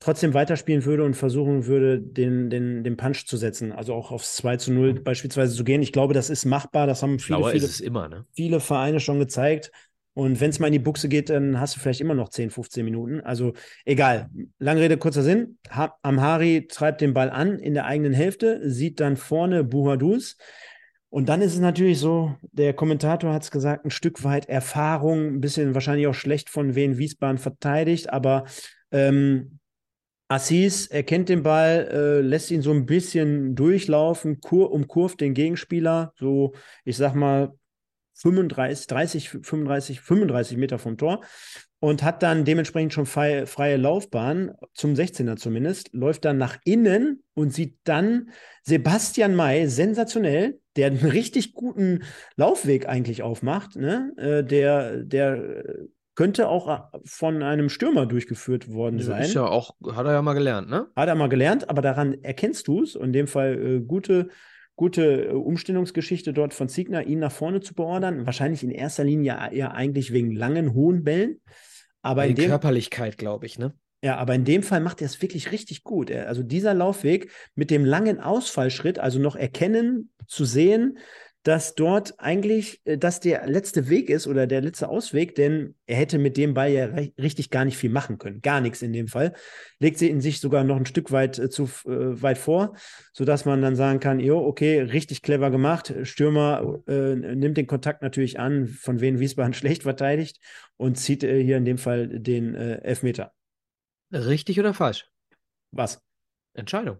trotzdem weiterspielen würde und versuchen würde, den, den, den Punch zu setzen. Also auch aufs 2 zu 0 mhm. beispielsweise zu gehen. Ich glaube, das ist machbar. Das haben viele, viele, immer, ne? viele Vereine schon gezeigt. Und wenn es mal in die Buchse geht, dann hast du vielleicht immer noch 10, 15 Minuten. Also egal. Lange Rede, kurzer Sinn. Ha Amhari treibt den Ball an in der eigenen Hälfte, sieht dann vorne Buhadus. Und dann ist es natürlich so, der Kommentator hat es gesagt, ein Stück weit Erfahrung, ein bisschen wahrscheinlich auch schlecht von Wien Wiesbaden verteidigt, aber ähm, Assis erkennt den Ball, äh, lässt ihn so ein bisschen durchlaufen, kur umkurvt den Gegenspieler, so, ich sag mal, 35, 30, 35, 35 Meter vom Tor und hat dann dementsprechend schon freie, freie Laufbahn, zum 16er zumindest, läuft dann nach innen und sieht dann Sebastian May sensationell, der einen richtig guten Laufweg eigentlich aufmacht, ne? Äh, der, der könnte auch äh, von einem Stürmer durchgeführt worden ja, sein. Ist ja auch, hat er ja mal gelernt, ne? Hat er mal gelernt, aber daran erkennst du es. In dem Fall äh, gute, gute äh, Umstellungsgeschichte dort von Ziegner, ihn nach vorne zu beordern. Wahrscheinlich in erster Linie eher eigentlich wegen langen, hohen Bällen. Aber in dem, Körperlichkeit, glaube ich, ne? Ja, aber in dem Fall macht er es wirklich richtig gut. Also dieser Laufweg mit dem langen Ausfallschritt, also noch erkennen, zu sehen, dass dort eigentlich äh, das der letzte Weg ist oder der letzte Ausweg, denn er hätte mit dem Ball ja richtig gar nicht viel machen können. Gar nichts in dem Fall. Legt sie in sich sogar noch ein Stück weit äh, zu äh, weit vor, sodass man dann sagen kann, jo, okay, richtig clever gemacht. Stürmer äh, nimmt den Kontakt natürlich an, von wen Wiesbaden schlecht verteidigt und zieht äh, hier in dem Fall den Elfmeter. Richtig oder falsch? Was? Entscheidung.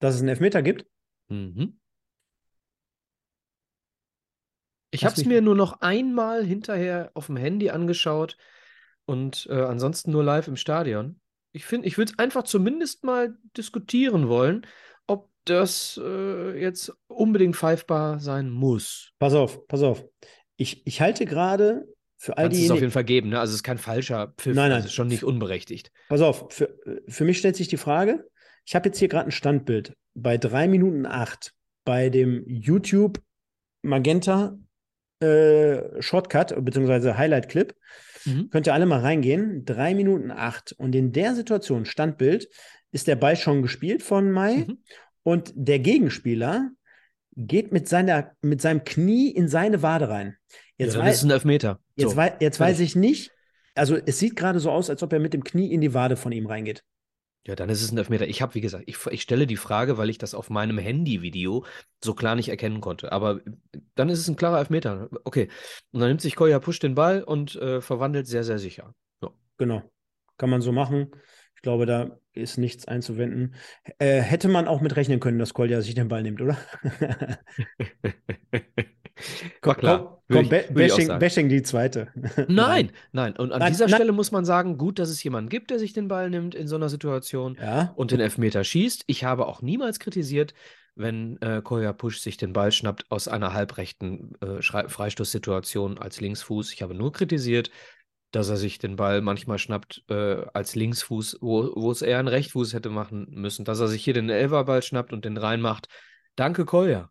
Dass es einen Elfmeter gibt? Mhm. Ich habe es mir nur noch einmal hinterher auf dem Handy angeschaut und äh, ansonsten nur live im Stadion. Ich finde, ich würde es einfach zumindest mal diskutieren wollen, ob das äh, jetzt unbedingt pfeifbar sein muss. Pass auf, pass auf. Ich, ich halte gerade für all die. Es ist auf jeden Fall geben, ne? Also es ist kein falscher Pfiff, nein, nein. Also ist schon nicht unberechtigt. Pass auf, für, für mich stellt sich die Frage, ich habe jetzt hier gerade ein Standbild bei 3 Minuten 8 bei dem YouTube Magenta äh, Shortcut bzw. Highlight-Clip. Mhm. Könnt ihr alle mal reingehen. Drei Minuten acht. Und in der Situation, Standbild, ist der Ball schon gespielt von Mai mhm. und der Gegenspieler geht mit, seiner, mit seinem Knie in seine Wade rein. Jetzt ja, das ist ein Elfmeter. Jetzt, so. wei jetzt weiß ich nicht, also es sieht gerade so aus, als ob er mit dem Knie in die Wade von ihm reingeht. Ja, dann ist es ein Elfmeter. Ich habe, wie gesagt, ich, ich stelle die Frage, weil ich das auf meinem Handy-Video so klar nicht erkennen konnte. Aber dann ist es ein klarer Elfmeter. Okay. Und dann nimmt sich Koya Push den Ball und äh, verwandelt sehr, sehr sicher. Ja. Genau. Kann man so machen. Ich glaube, da ist nichts einzuwenden. Äh, hätte man auch mit rechnen können, dass Kolja sich den Ball nimmt, oder? Komm, klar. Komm, ich, Bashing, Bashing, die zweite. Nein, nein. Und an nein, dieser nein. Stelle muss man sagen, gut, dass es jemanden gibt, der sich den Ball nimmt in so einer Situation ja. und den Elfmeter schießt. Ich habe auch niemals kritisiert, wenn äh, Koya Push sich den Ball schnappt aus einer halbrechten äh, Freistoßsituation als Linksfuß. Ich habe nur kritisiert, dass er sich den Ball manchmal schnappt äh, als Linksfuß, wo, wo es eher ein Rechtfuß hätte machen müssen. Dass er sich hier den Elverball schnappt und den reinmacht. Danke, Kolja.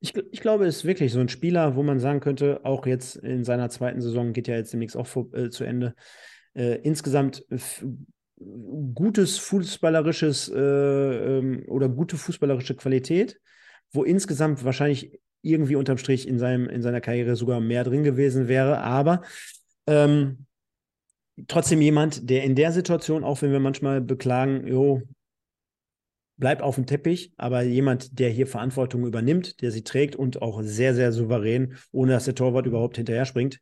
Ich, ich, glaube, es ist wirklich so ein Spieler, wo man sagen könnte, auch jetzt in seiner zweiten Saison geht ja jetzt demnächst auch vor, äh, zu Ende. Äh, insgesamt gutes fußballerisches äh, ähm, oder gute fußballerische Qualität, wo insgesamt wahrscheinlich irgendwie unterm Strich in, seinem, in seiner Karriere sogar mehr drin gewesen wäre. Aber ähm, trotzdem jemand, der in der Situation, auch wenn wir manchmal beklagen, jo, bleibt auf dem Teppich, aber jemand, der hier Verantwortung übernimmt, der sie trägt und auch sehr, sehr souverän, ohne dass der Torwart überhaupt hinterher springt,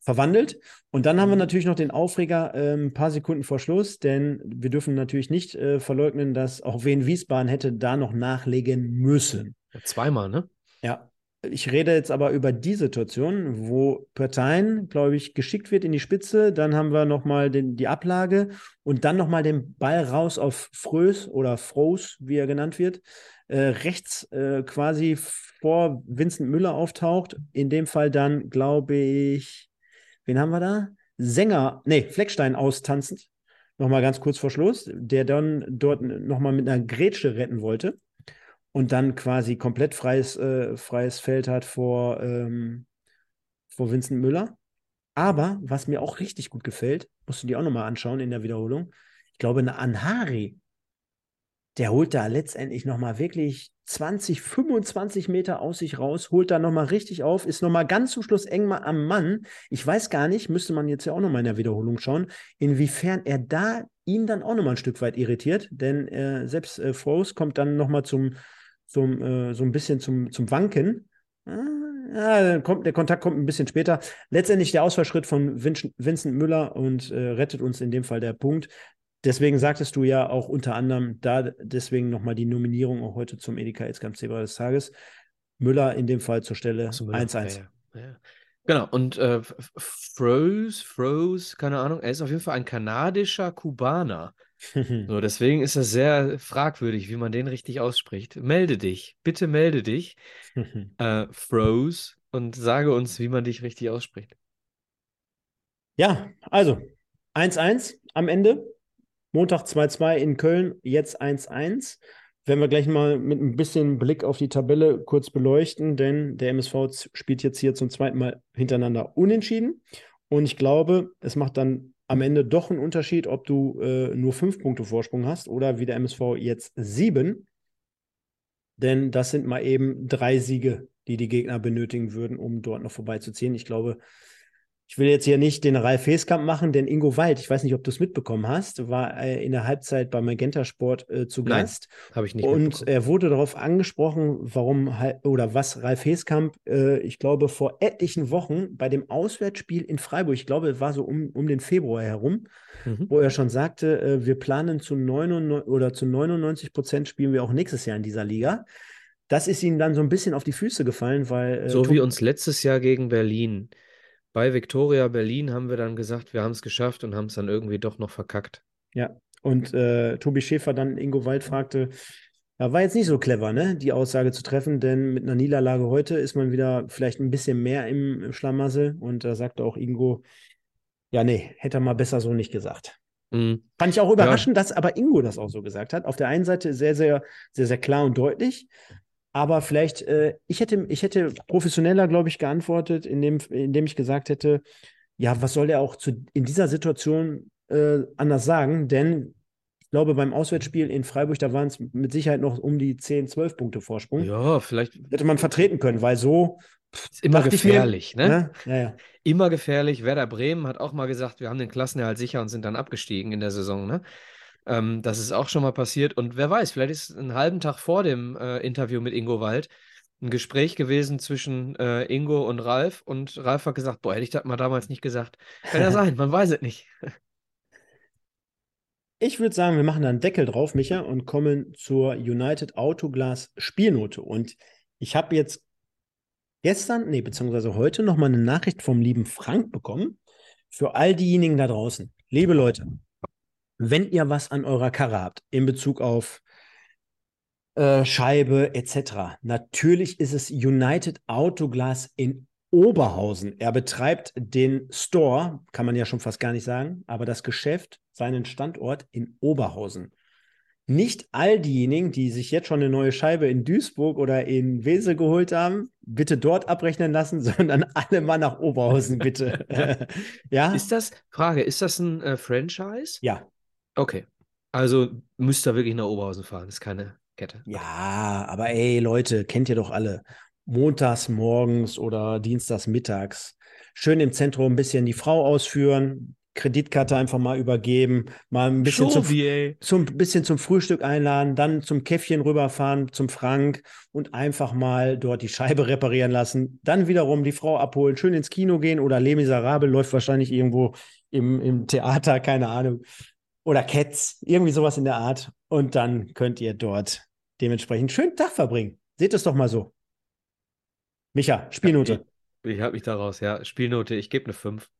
verwandelt. Und dann haben wir natürlich noch den Aufreger äh, ein paar Sekunden vor Schluss, denn wir dürfen natürlich nicht äh, verleugnen, dass auch Wien Wiesbaden hätte da noch nachlegen müssen. Ja, zweimal, ne? Ja, ich rede jetzt aber über die Situation, wo Parteien, glaube ich, geschickt wird in die Spitze. Dann haben wir nochmal die Ablage und dann nochmal den Ball raus auf Frös oder Froos, wie er genannt wird. Äh, rechts äh, quasi vor Vincent Müller auftaucht. In dem Fall dann, glaube ich, wen haben wir da? Sänger, nee, Fleckstein austanzend. Nochmal ganz kurz vor Schluss, der dann dort nochmal mit einer Grätsche retten wollte und dann quasi komplett freies, äh, freies Feld hat vor, ähm, vor Vincent Müller. Aber was mir auch richtig gut gefällt, musst du dir auch nochmal anschauen in der Wiederholung. Ich glaube, eine Anhari, der holt da letztendlich nochmal wirklich 20, 25 Meter aus sich raus, holt da nochmal richtig auf, ist nochmal ganz zum Schluss eng mal am Mann. Ich weiß gar nicht, müsste man jetzt ja auch nochmal in der Wiederholung schauen, inwiefern er da ihn dann auch nochmal ein Stück weit irritiert, denn äh, selbst äh, Frost kommt dann nochmal zum, zum, äh, so ein bisschen zum, zum Wanken. Ja, kommt, der Kontakt kommt ein bisschen später. Letztendlich der Ausfallschritt von Vincent Müller und äh, rettet uns in dem Fall der Punkt. Deswegen sagtest du ja auch unter anderem da deswegen nochmal die Nominierung auch heute zum Edeka Elskamp Zebra des Tages. Müller in dem Fall zur Stelle 1-1. Ja, ja. Genau, und äh, Froze, Froze, keine Ahnung, er ist auf jeden Fall ein kanadischer Kubaner. So, deswegen ist das sehr fragwürdig, wie man den richtig ausspricht. Melde dich, bitte melde dich, äh, Froze, und sage uns, wie man dich richtig ausspricht. Ja, also 1-1 am Ende. Montag 2-2 in Köln, jetzt 1-1. Werden wir gleich mal mit ein bisschen Blick auf die Tabelle kurz beleuchten, denn der MSV spielt jetzt hier zum zweiten Mal hintereinander unentschieden. Und ich glaube, es macht dann am Ende doch ein Unterschied, ob du äh, nur fünf Punkte Vorsprung hast oder wie der MSV jetzt sieben. Denn das sind mal eben drei Siege, die die Gegner benötigen würden, um dort noch vorbeizuziehen. Ich glaube, ich will jetzt hier nicht den Ralf Heeskamp machen, denn Ingo Wald, ich weiß nicht, ob du es mitbekommen hast, war äh, in der Halbzeit bei Magenta Sport äh, zu Gast. Habe ich nicht. Und er wurde darauf angesprochen, warum oder was Ralf Heeskamp, äh, ich glaube, vor etlichen Wochen bei dem Auswärtsspiel in Freiburg, ich glaube, es war so um, um den Februar herum, mhm. wo er schon sagte, äh, wir planen zu 99 oder zu 99 Prozent spielen wir auch nächstes Jahr in dieser Liga. Das ist ihm dann so ein bisschen auf die Füße gefallen, weil. Äh, so wie uns letztes Jahr gegen Berlin bei Victoria Berlin haben wir dann gesagt, wir haben es geschafft und haben es dann irgendwie doch noch verkackt. Ja, und äh, Tobi Schäfer dann Ingo Wald fragte, ja, war jetzt nicht so clever, ne, die Aussage zu treffen, denn mit einer Niederlage heute ist man wieder vielleicht ein bisschen mehr im Schlamassel und da sagte auch Ingo, ja, nee, hätte er mal besser so nicht gesagt. Mhm. Fand ich auch überraschend, ja. dass aber Ingo das auch so gesagt hat. Auf der einen Seite sehr, sehr, sehr, sehr klar und deutlich. Aber vielleicht, äh, ich, hätte, ich hätte professioneller, glaube ich, geantwortet, indem, indem ich gesagt hätte, ja, was soll er auch zu, in dieser Situation äh, anders sagen? Denn ich glaube, beim Auswärtsspiel in Freiburg, da waren es mit Sicherheit noch um die 10, 12 Punkte Vorsprung. Ja, vielleicht. Hätte man vertreten können, weil so. Ist immer gefährlich, mir, ne? Ja, ja. Immer gefährlich. Werder Bremen hat auch mal gesagt, wir haben den Klassenerhalt sicher und sind dann abgestiegen in der Saison, ne? Ähm, das ist auch schon mal passiert. Und wer weiß, vielleicht ist einen halben Tag vor dem äh, Interview mit Ingo Wald ein Gespräch gewesen zwischen äh, Ingo und Ralf. Und Ralf hat gesagt: Boah, hätte ich das mal damals nicht gesagt. Kann ja sein, man weiß es nicht. Ich würde sagen, wir machen da einen Deckel drauf, Micha, und kommen zur United Autoglas Spielnote. Und ich habe jetzt gestern, nee, beziehungsweise heute nochmal eine Nachricht vom lieben Frank bekommen. Für all diejenigen da draußen. Liebe Leute, wenn ihr was an eurer Karre habt in Bezug auf äh, Scheibe etc., natürlich ist es United Autoglas in Oberhausen. Er betreibt den Store, kann man ja schon fast gar nicht sagen, aber das Geschäft, seinen Standort in Oberhausen. Nicht all diejenigen, die sich jetzt schon eine neue Scheibe in Duisburg oder in Wesel geholt haben, bitte dort abrechnen lassen, sondern alle mal nach Oberhausen, bitte. ja. Ist das, Frage, ist das ein äh, Franchise? Ja. Okay. Also müsst ihr wirklich nach Oberhausen fahren. ist keine Kette. Ja, aber ey, Leute, kennt ihr doch alle. Montags morgens oder dienstags mittags. Schön im Zentrum ein bisschen die Frau ausführen, Kreditkarte einfach mal übergeben, mal ein bisschen, zum, zum, bisschen zum Frühstück einladen, dann zum Käffchen rüberfahren, zum Frank und einfach mal dort die Scheibe reparieren lassen. Dann wiederum die Frau abholen, schön ins Kino gehen oder Les Miserables läuft wahrscheinlich irgendwo im, im Theater, keine Ahnung. Oder Cats, irgendwie sowas in der Art. Und dann könnt ihr dort dementsprechend einen schönen Tag verbringen. Seht es doch mal so. Micha, Spielnote. Ich, ich habe mich daraus, ja. Spielnote, ich gebe eine 5.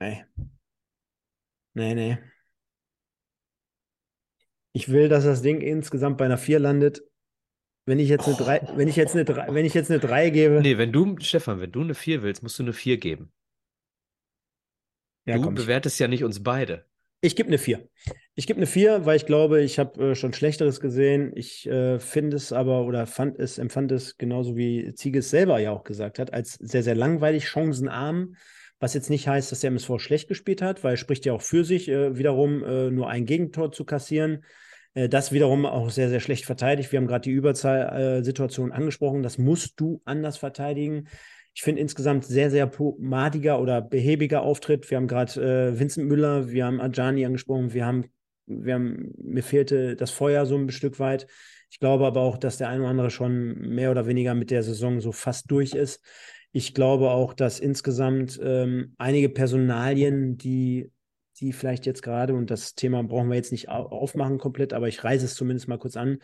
Nee. Nee, nee. Ich will, dass das Ding insgesamt bei einer 4 landet. Wenn ich jetzt eine 3, wenn ich jetzt eine 3, wenn ich jetzt eine 3 gebe. Nee, wenn du, Stefan, wenn du eine 4 willst, musst du eine 4 geben. Ja, du komm, ich- bewertest ja nicht uns beide. Ich gebe eine 4. Ich gebe eine 4, weil ich glaube, ich habe äh, schon Schlechteres gesehen. Ich äh, finde es aber oder fand es, empfand es genauso wie Ziege es selber ja auch gesagt hat, als sehr, sehr langweilig, chancenarm. Was jetzt nicht heißt, dass der MSV schlecht gespielt hat, weil er spricht ja auch für sich, äh, wiederum äh, nur ein Gegentor zu kassieren. Äh, das wiederum auch sehr, sehr schlecht verteidigt. Wir haben gerade die Überzahlsituation angesprochen. Das musst du anders verteidigen. Ich finde insgesamt sehr, sehr pomadiger oder behäbiger Auftritt. Wir haben gerade äh, Vincent Müller, wir haben Ajani angesprochen, wir haben, wir haben, mir fehlte das Feuer so ein Stück weit. Ich glaube aber auch, dass der ein oder andere schon mehr oder weniger mit der Saison so fast durch ist. Ich glaube auch, dass insgesamt ähm, einige Personalien, die, die vielleicht jetzt gerade, und das Thema brauchen wir jetzt nicht au- aufmachen komplett, aber ich reise es zumindest mal kurz an.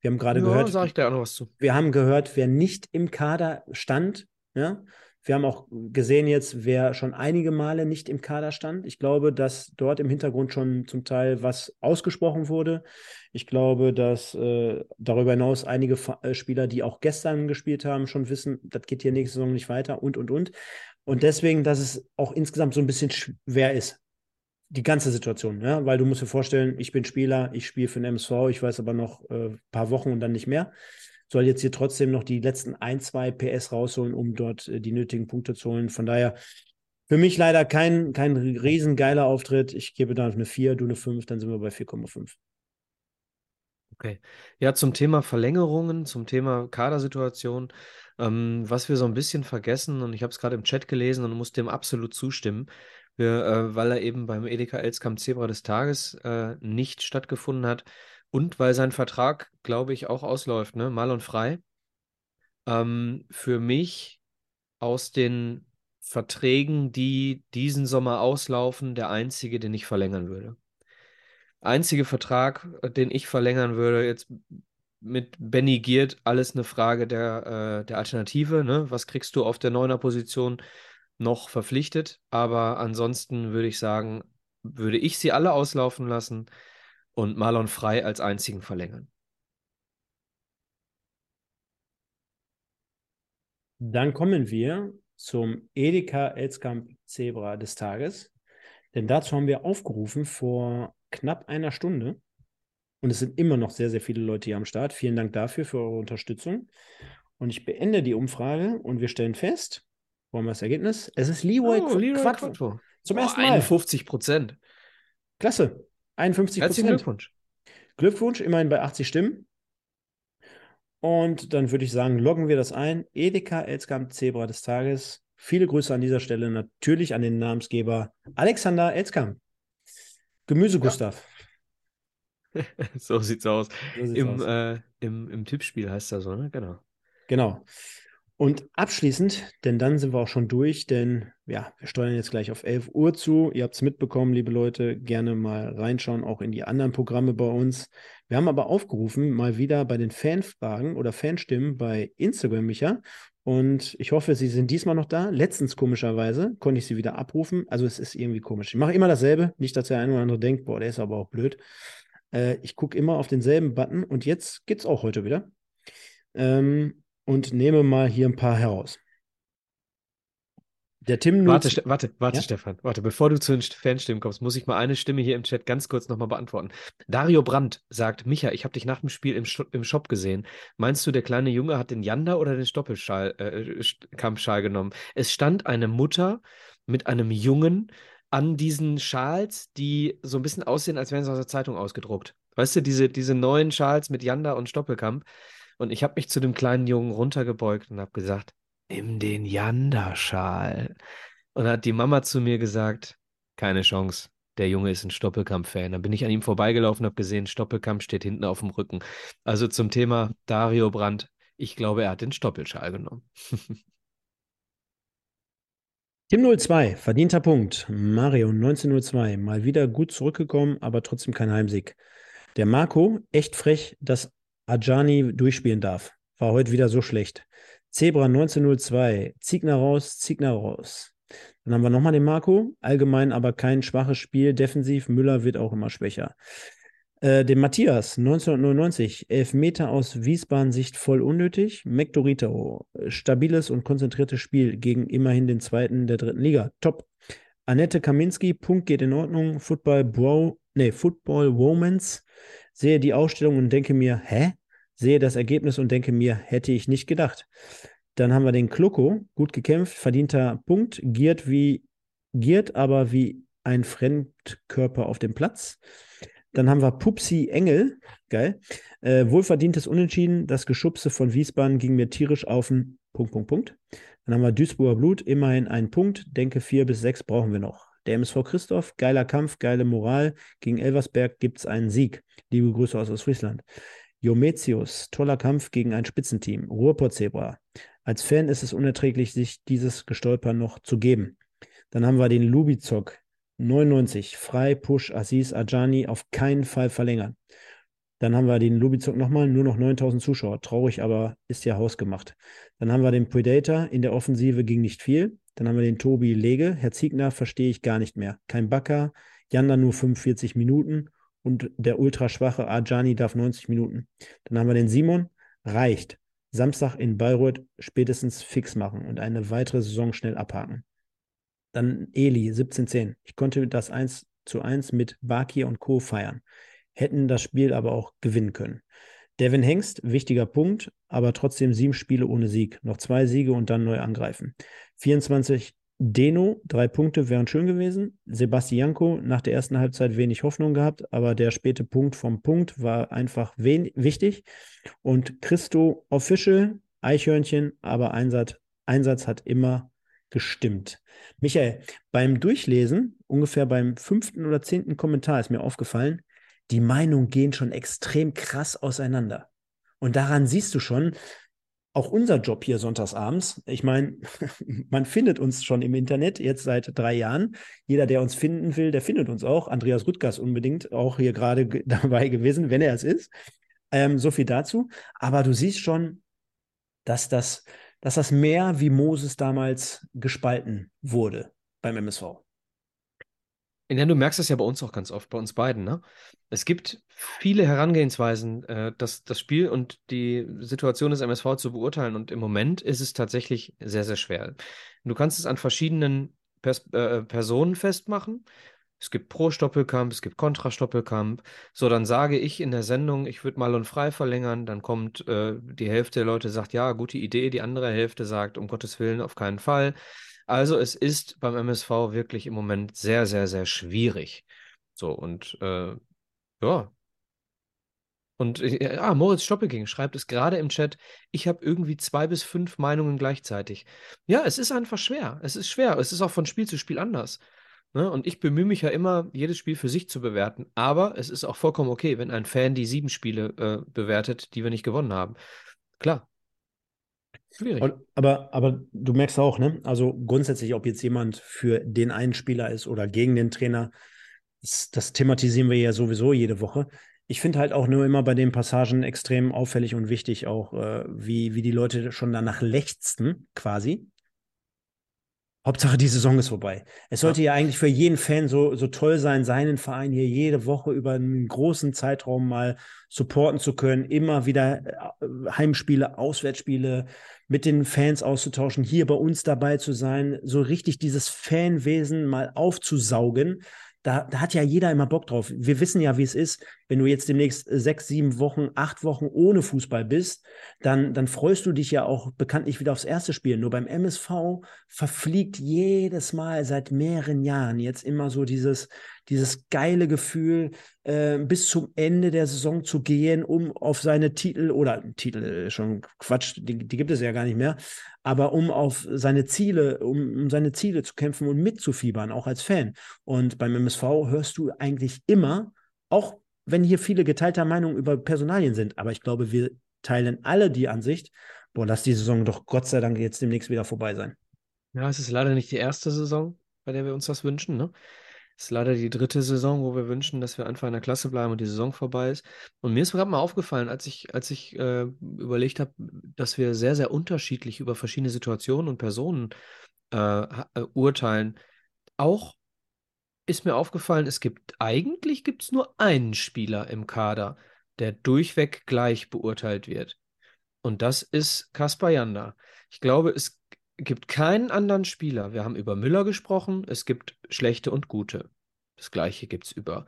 Wir haben gerade Ja, gehört, sag ich dir auch noch was zu. wir haben gehört, wer nicht im Kader stand. Ja? Wir haben auch gesehen jetzt, wer schon einige Male nicht im Kader stand. Ich glaube, dass dort im Hintergrund schon zum Teil was ausgesprochen wurde. Ich glaube, dass äh, darüber hinaus einige Fa- äh, Spieler, die auch gestern gespielt haben, schon wissen, das geht hier nächste Saison nicht weiter und, und, und. Und deswegen, dass es auch insgesamt so ein bisschen schwer ist, die ganze Situation, ja, weil du musst dir vorstellen, ich bin Spieler, ich spiele für den MSV, ich weiß aber noch ein äh, paar Wochen und dann nicht mehr. Soll jetzt hier trotzdem noch die letzten ein, zwei PS rausholen, um dort äh, die nötigen Punkte zu holen. Von daher für mich leider kein, kein riesengeiler Auftritt. Ich gebe da eine 4, du eine 5, dann sind wir bei 4,5. Okay. Ja, zum Thema Verlängerungen, zum Thema Kadersituation, ähm, was wir so ein bisschen vergessen, und ich habe es gerade im Chat gelesen und muss dem absolut zustimmen, wir, äh, weil er eben beim Edeka Elskamp Zebra des Tages äh, nicht stattgefunden hat und weil sein Vertrag, glaube ich, auch ausläuft, ne? Marlon Frei. Ähm, für mich aus den Verträgen, die diesen Sommer auslaufen, der einzige, den ich verlängern würde einzige Vertrag, äh, den ich verlängern würde, jetzt mit Benny Giert, alles eine Frage der, äh, der Alternative. Ne? Was kriegst du auf der Neuner-Position noch verpflichtet? Aber ansonsten würde ich sagen, würde ich sie alle auslaufen lassen und Marlon Frei als einzigen verlängern. Dann kommen wir zum Edeka Elskamp Zebra des Tages. Denn dazu haben wir aufgerufen vor knapp einer Stunde. Und es sind immer noch sehr, sehr viele Leute hier am Start. Vielen Dank dafür, für eure Unterstützung. Und ich beende die Umfrage und wir stellen fest, wollen wir das Ergebnis? Es ist Leroy, Oh, Leroy Quattro. Quattro. Zum Boah, ersten Mal. 51 Prozent. Klasse. 51 Herzlichen Prozent. Glückwunsch. Glückwunsch, immerhin bei 80 Stimmen. Und dann würde ich sagen, loggen wir das ein. Edeka Elskamp Zebra des Tages. Viele Grüße an dieser Stelle natürlich an den Namensgeber Alexander Elskamp. Gemüse Gustav. So sieht's aus. So sieht's Im, aus. äh, im, Im Tippspiel heißt das so, ne? Genau. Genau. Und abschließend, denn dann sind wir auch schon durch, denn ja, wir steuern jetzt gleich auf 11 Uhr zu. Ihr habt es mitbekommen, liebe Leute, gerne mal reinschauen, auch in die anderen Programme bei uns. Wir haben aber aufgerufen, mal wieder bei den Fanfragen oder Fanstimmen bei Instagram, Micha. Und ich hoffe, Sie sind diesmal noch da. Letztens, komischerweise, konnte ich sie wieder abrufen. Also es ist irgendwie komisch. Ich mache immer dasselbe. Nicht, dass der eine oder andere denkt, boah, der ist aber auch blöd. Äh, ich gucke immer auf denselben Button und jetzt geht es auch heute wieder. Ähm, und nehme mal hier ein paar heraus. Der Tim Warte, Ste warte, warte, ja? Stefan. Warte, bevor du zu den Fanstimmen kommst, muss ich mal eine Stimme hier im Chat ganz kurz nochmal beantworten. Dario Brandt sagt, Micha, ich habe dich nach dem Spiel im, im Shop gesehen. Meinst du, der kleine Junge hat den Janda oder den Stoppelschal, äh, Kampfschal genommen? Es stand eine Mutter mit einem Jungen an diesen Schals, die so ein bisschen aussehen, als wären sie aus der Zeitung ausgedruckt. Weißt du, diese, diese neuen Schals mit Janda und Stoppelkamp. Und ich habe mich zu dem kleinen Jungen runtergebeugt und habe gesagt, nimm den Janda-Schal. Und hat die Mama zu mir gesagt, keine Chance. Der Junge ist ein Stoppelkamp-Fan. Dann bin ich an ihm vorbeigelaufen und habe gesehen, Stoppelkamp steht hinten auf dem Rücken. Also zum Thema Dario Brandt. Ich glaube, er hat den Stoppelschal genommen. Tim 02, verdienter Punkt. Mario 1902, mal wieder gut zurückgekommen, aber trotzdem kein Heimsieg. Der Marco, echt frech, dass Ajani durchspielen darf. War heute wieder so schlecht. Zebra 1902, Ziegner raus, Ziegner raus. Dann haben wir nochmal den Marco. Allgemein aber kein schwaches Spiel. Defensiv, Müller wird auch immer schwächer. Äh, den Matthias 1999, Elfmeter aus Wiesbaden-Sicht voll unnötig. McDorito, stabiles und konzentriertes Spiel gegen immerhin den zweiten der dritten Liga. Top. Annette Kaminski, Punkt geht in Ordnung. Football Bro, nee, Football Romance. Sehe die Ausstellung und denke mir, hä? Sehe das Ergebnis und denke mir, hätte ich nicht gedacht. Dann haben wir den Kloko, gut gekämpft, verdienter Punkt, giert wie giert aber wie ein Fremdkörper auf dem Platz. Dann haben wir Pupsi Engel, geil. Äh, wohlverdientes Unentschieden, das Geschubse von Wiesbaden ging mir tierisch auf den Punkt, Punkt, Punkt. Dann haben wir Duisburger Blut, immerhin ein Punkt, denke vier bis sechs brauchen wir noch. Der MSV Christoph, geiler Kampf, geile Moral. Gegen Elversberg gibt es einen Sieg. Liebe Grüße aus Ostfriesland. Jometius, toller Kampf gegen ein Spitzenteam. Ruhrpott-Zebra. Als Fan ist es unerträglich, sich dieses Gestolpern noch zu geben. Dann haben wir den Lubizok. 99. Frei, Push, Aziz, Ajani auf keinen Fall verlängern. Dann haben wir den Lubizok nochmal, nur noch 9000 Zuschauer. Traurig, aber ist ja hausgemacht. Dann haben wir den Predator. In der Offensive ging nicht viel. Dann haben wir den Tobi Lege. Herr Ziegner verstehe ich gar nicht mehr. Kein Backer. Janda nur 45 Minuten und der ultraschwache Ajani darf 90 Minuten. Dann haben wir den Simon, reicht. Samstag in Bayreuth spätestens fix machen und eine weitere Saison schnell abhaken. Dann Eli, 17-10. Ich konnte das 1 zu 1 mit Bakir und Co. feiern. Hätten das Spiel aber auch gewinnen können. Devin Hengst, wichtiger Punkt, aber trotzdem sieben Spiele ohne Sieg. Noch zwei Siege und dann neu angreifen. 24 Deno, drei Punkte wären schön gewesen. Sebastianko nach der ersten Halbzeit wenig Hoffnung gehabt, aber der späte Punkt vom Punkt war einfach wichtig. Und Christo Official, Eichhörnchen, aber Einsatz, Einsatz hat immer gestimmt. Michael, beim Durchlesen, ungefähr beim fünften oder zehnten Kommentar ist mir aufgefallen, die Meinungen gehen schon extrem krass auseinander. Und daran siehst du schon, auch unser Job hier sonntagsabends. Ich meine, man findet uns schon im Internet jetzt seit drei Jahren. Jeder, der uns finden will, der findet uns auch. Andreas Rüttgers unbedingt auch hier gerade dabei gewesen, wenn er es ist. Ähm, so viel dazu. Aber du siehst schon, dass das, dass das mehr wie Moses damals gespalten wurde beim MSV. Ja, du merkst es ja bei uns auch ganz oft, bei uns beiden, ne? Es gibt viele Herangehensweisen, äh, das, das Spiel und die Situation des MSV zu beurteilen. Und im Moment ist es tatsächlich sehr, sehr schwer. Du kannst es an verschiedenen Pers äh, Personen festmachen. Es gibt Pro-Stoppelkamp, es gibt Kontra-Stoppelkamp. So, dann sage ich in der Sendung, ich würde mal und frei verlängern. Dann kommt äh, die Hälfte der Leute sagt, ja, gute Idee. Die andere Hälfte sagt, um Gottes Willen, auf keinen Fall. Also es ist beim MSV wirklich im Moment sehr, sehr, sehr schwierig. So, und äh, ja. Und äh, ah, Moritz Stoppelking schreibt es gerade im Chat, ich habe irgendwie zwei bis fünf Meinungen gleichzeitig. Ja, es ist einfach schwer. Es ist schwer. Es ist auch von Spiel zu Spiel anders. Ne? Und ich bemühe mich ja immer, jedes Spiel für sich zu bewerten. Aber es ist auch vollkommen okay, wenn ein Fan die sieben Spiele äh, bewertet, die wir nicht gewonnen haben. Klar, Schwierig. Und, aber, aber du merkst auch, ne? Also grundsätzlich, ob jetzt jemand für den einen Spieler ist oder gegen den Trainer, das, das thematisieren wir ja sowieso jede Woche. Ich finde halt auch nur immer bei den Passagen extrem auffällig und wichtig, auch äh, wie, wie die Leute schon danach lechzten, quasi. Hauptsache, die Saison ist vorbei. Es sollte ja. ja, eigentlich für jeden Fan so, so toll sein, seinen Verein hier jede Woche über einen großen Zeitraum mal supporten zu können, immer wieder äh, Heimspiele, Auswärtsspiele mit den Fans auszutauschen, hier bei uns dabei zu sein, so richtig dieses Fanwesen mal aufzusaugen da, da hat ja jeder immer Bock drauf. Wir wissen ja, wie es ist, wenn du jetzt demnächst äh, sechs, sieben Wochen, acht Wochen ohne Fußball bist, dann, dann freust du dich ja auch bekanntlich wieder aufs erste Spiel. Nur beim MSV verfliegt jedes Mal seit mehreren Jahren jetzt immer so dieses, dieses geile Gefühl, äh, bis zum Ende der Saison zu gehen, um auf seine Titel oder Titel äh, schon Quatsch, die, die gibt es ja gar nicht mehr, aber um auf seine Ziele, um, um seine Ziele zu kämpfen und mitzufiebern, auch als Fan. Und beim MSV hörst du eigentlich immer, auch wenn hier viele geteilter Meinung über Personalien sind, aber ich glaube, wir teilen alle die Ansicht, boah, lass die Saison doch Gott sei Dank jetzt demnächst wieder vorbei sein. Ja, es ist leider nicht die erste Saison, bei der wir uns das wünschen, ne? Es ist leider die dritte Saison, wo wir wünschen, dass wir einfach in der Klasse bleiben und die Saison vorbei ist. Und mir ist gerade mal aufgefallen, als ich, als ich äh, überlegt habe, dass wir sehr, sehr unterschiedlich über verschiedene Situationen und Personen äh, äh, urteilen. Auch ist mir aufgefallen, es gibt eigentlich gibt es nur einen Spieler im Kader, der durchweg gleich beurteilt wird. Und das ist Kaspar Janda. Ich glaube, es gibt keinen anderen Spieler. Wir haben über Müller gesprochen, es gibt schlechte und gute. Das gleiche gibt es über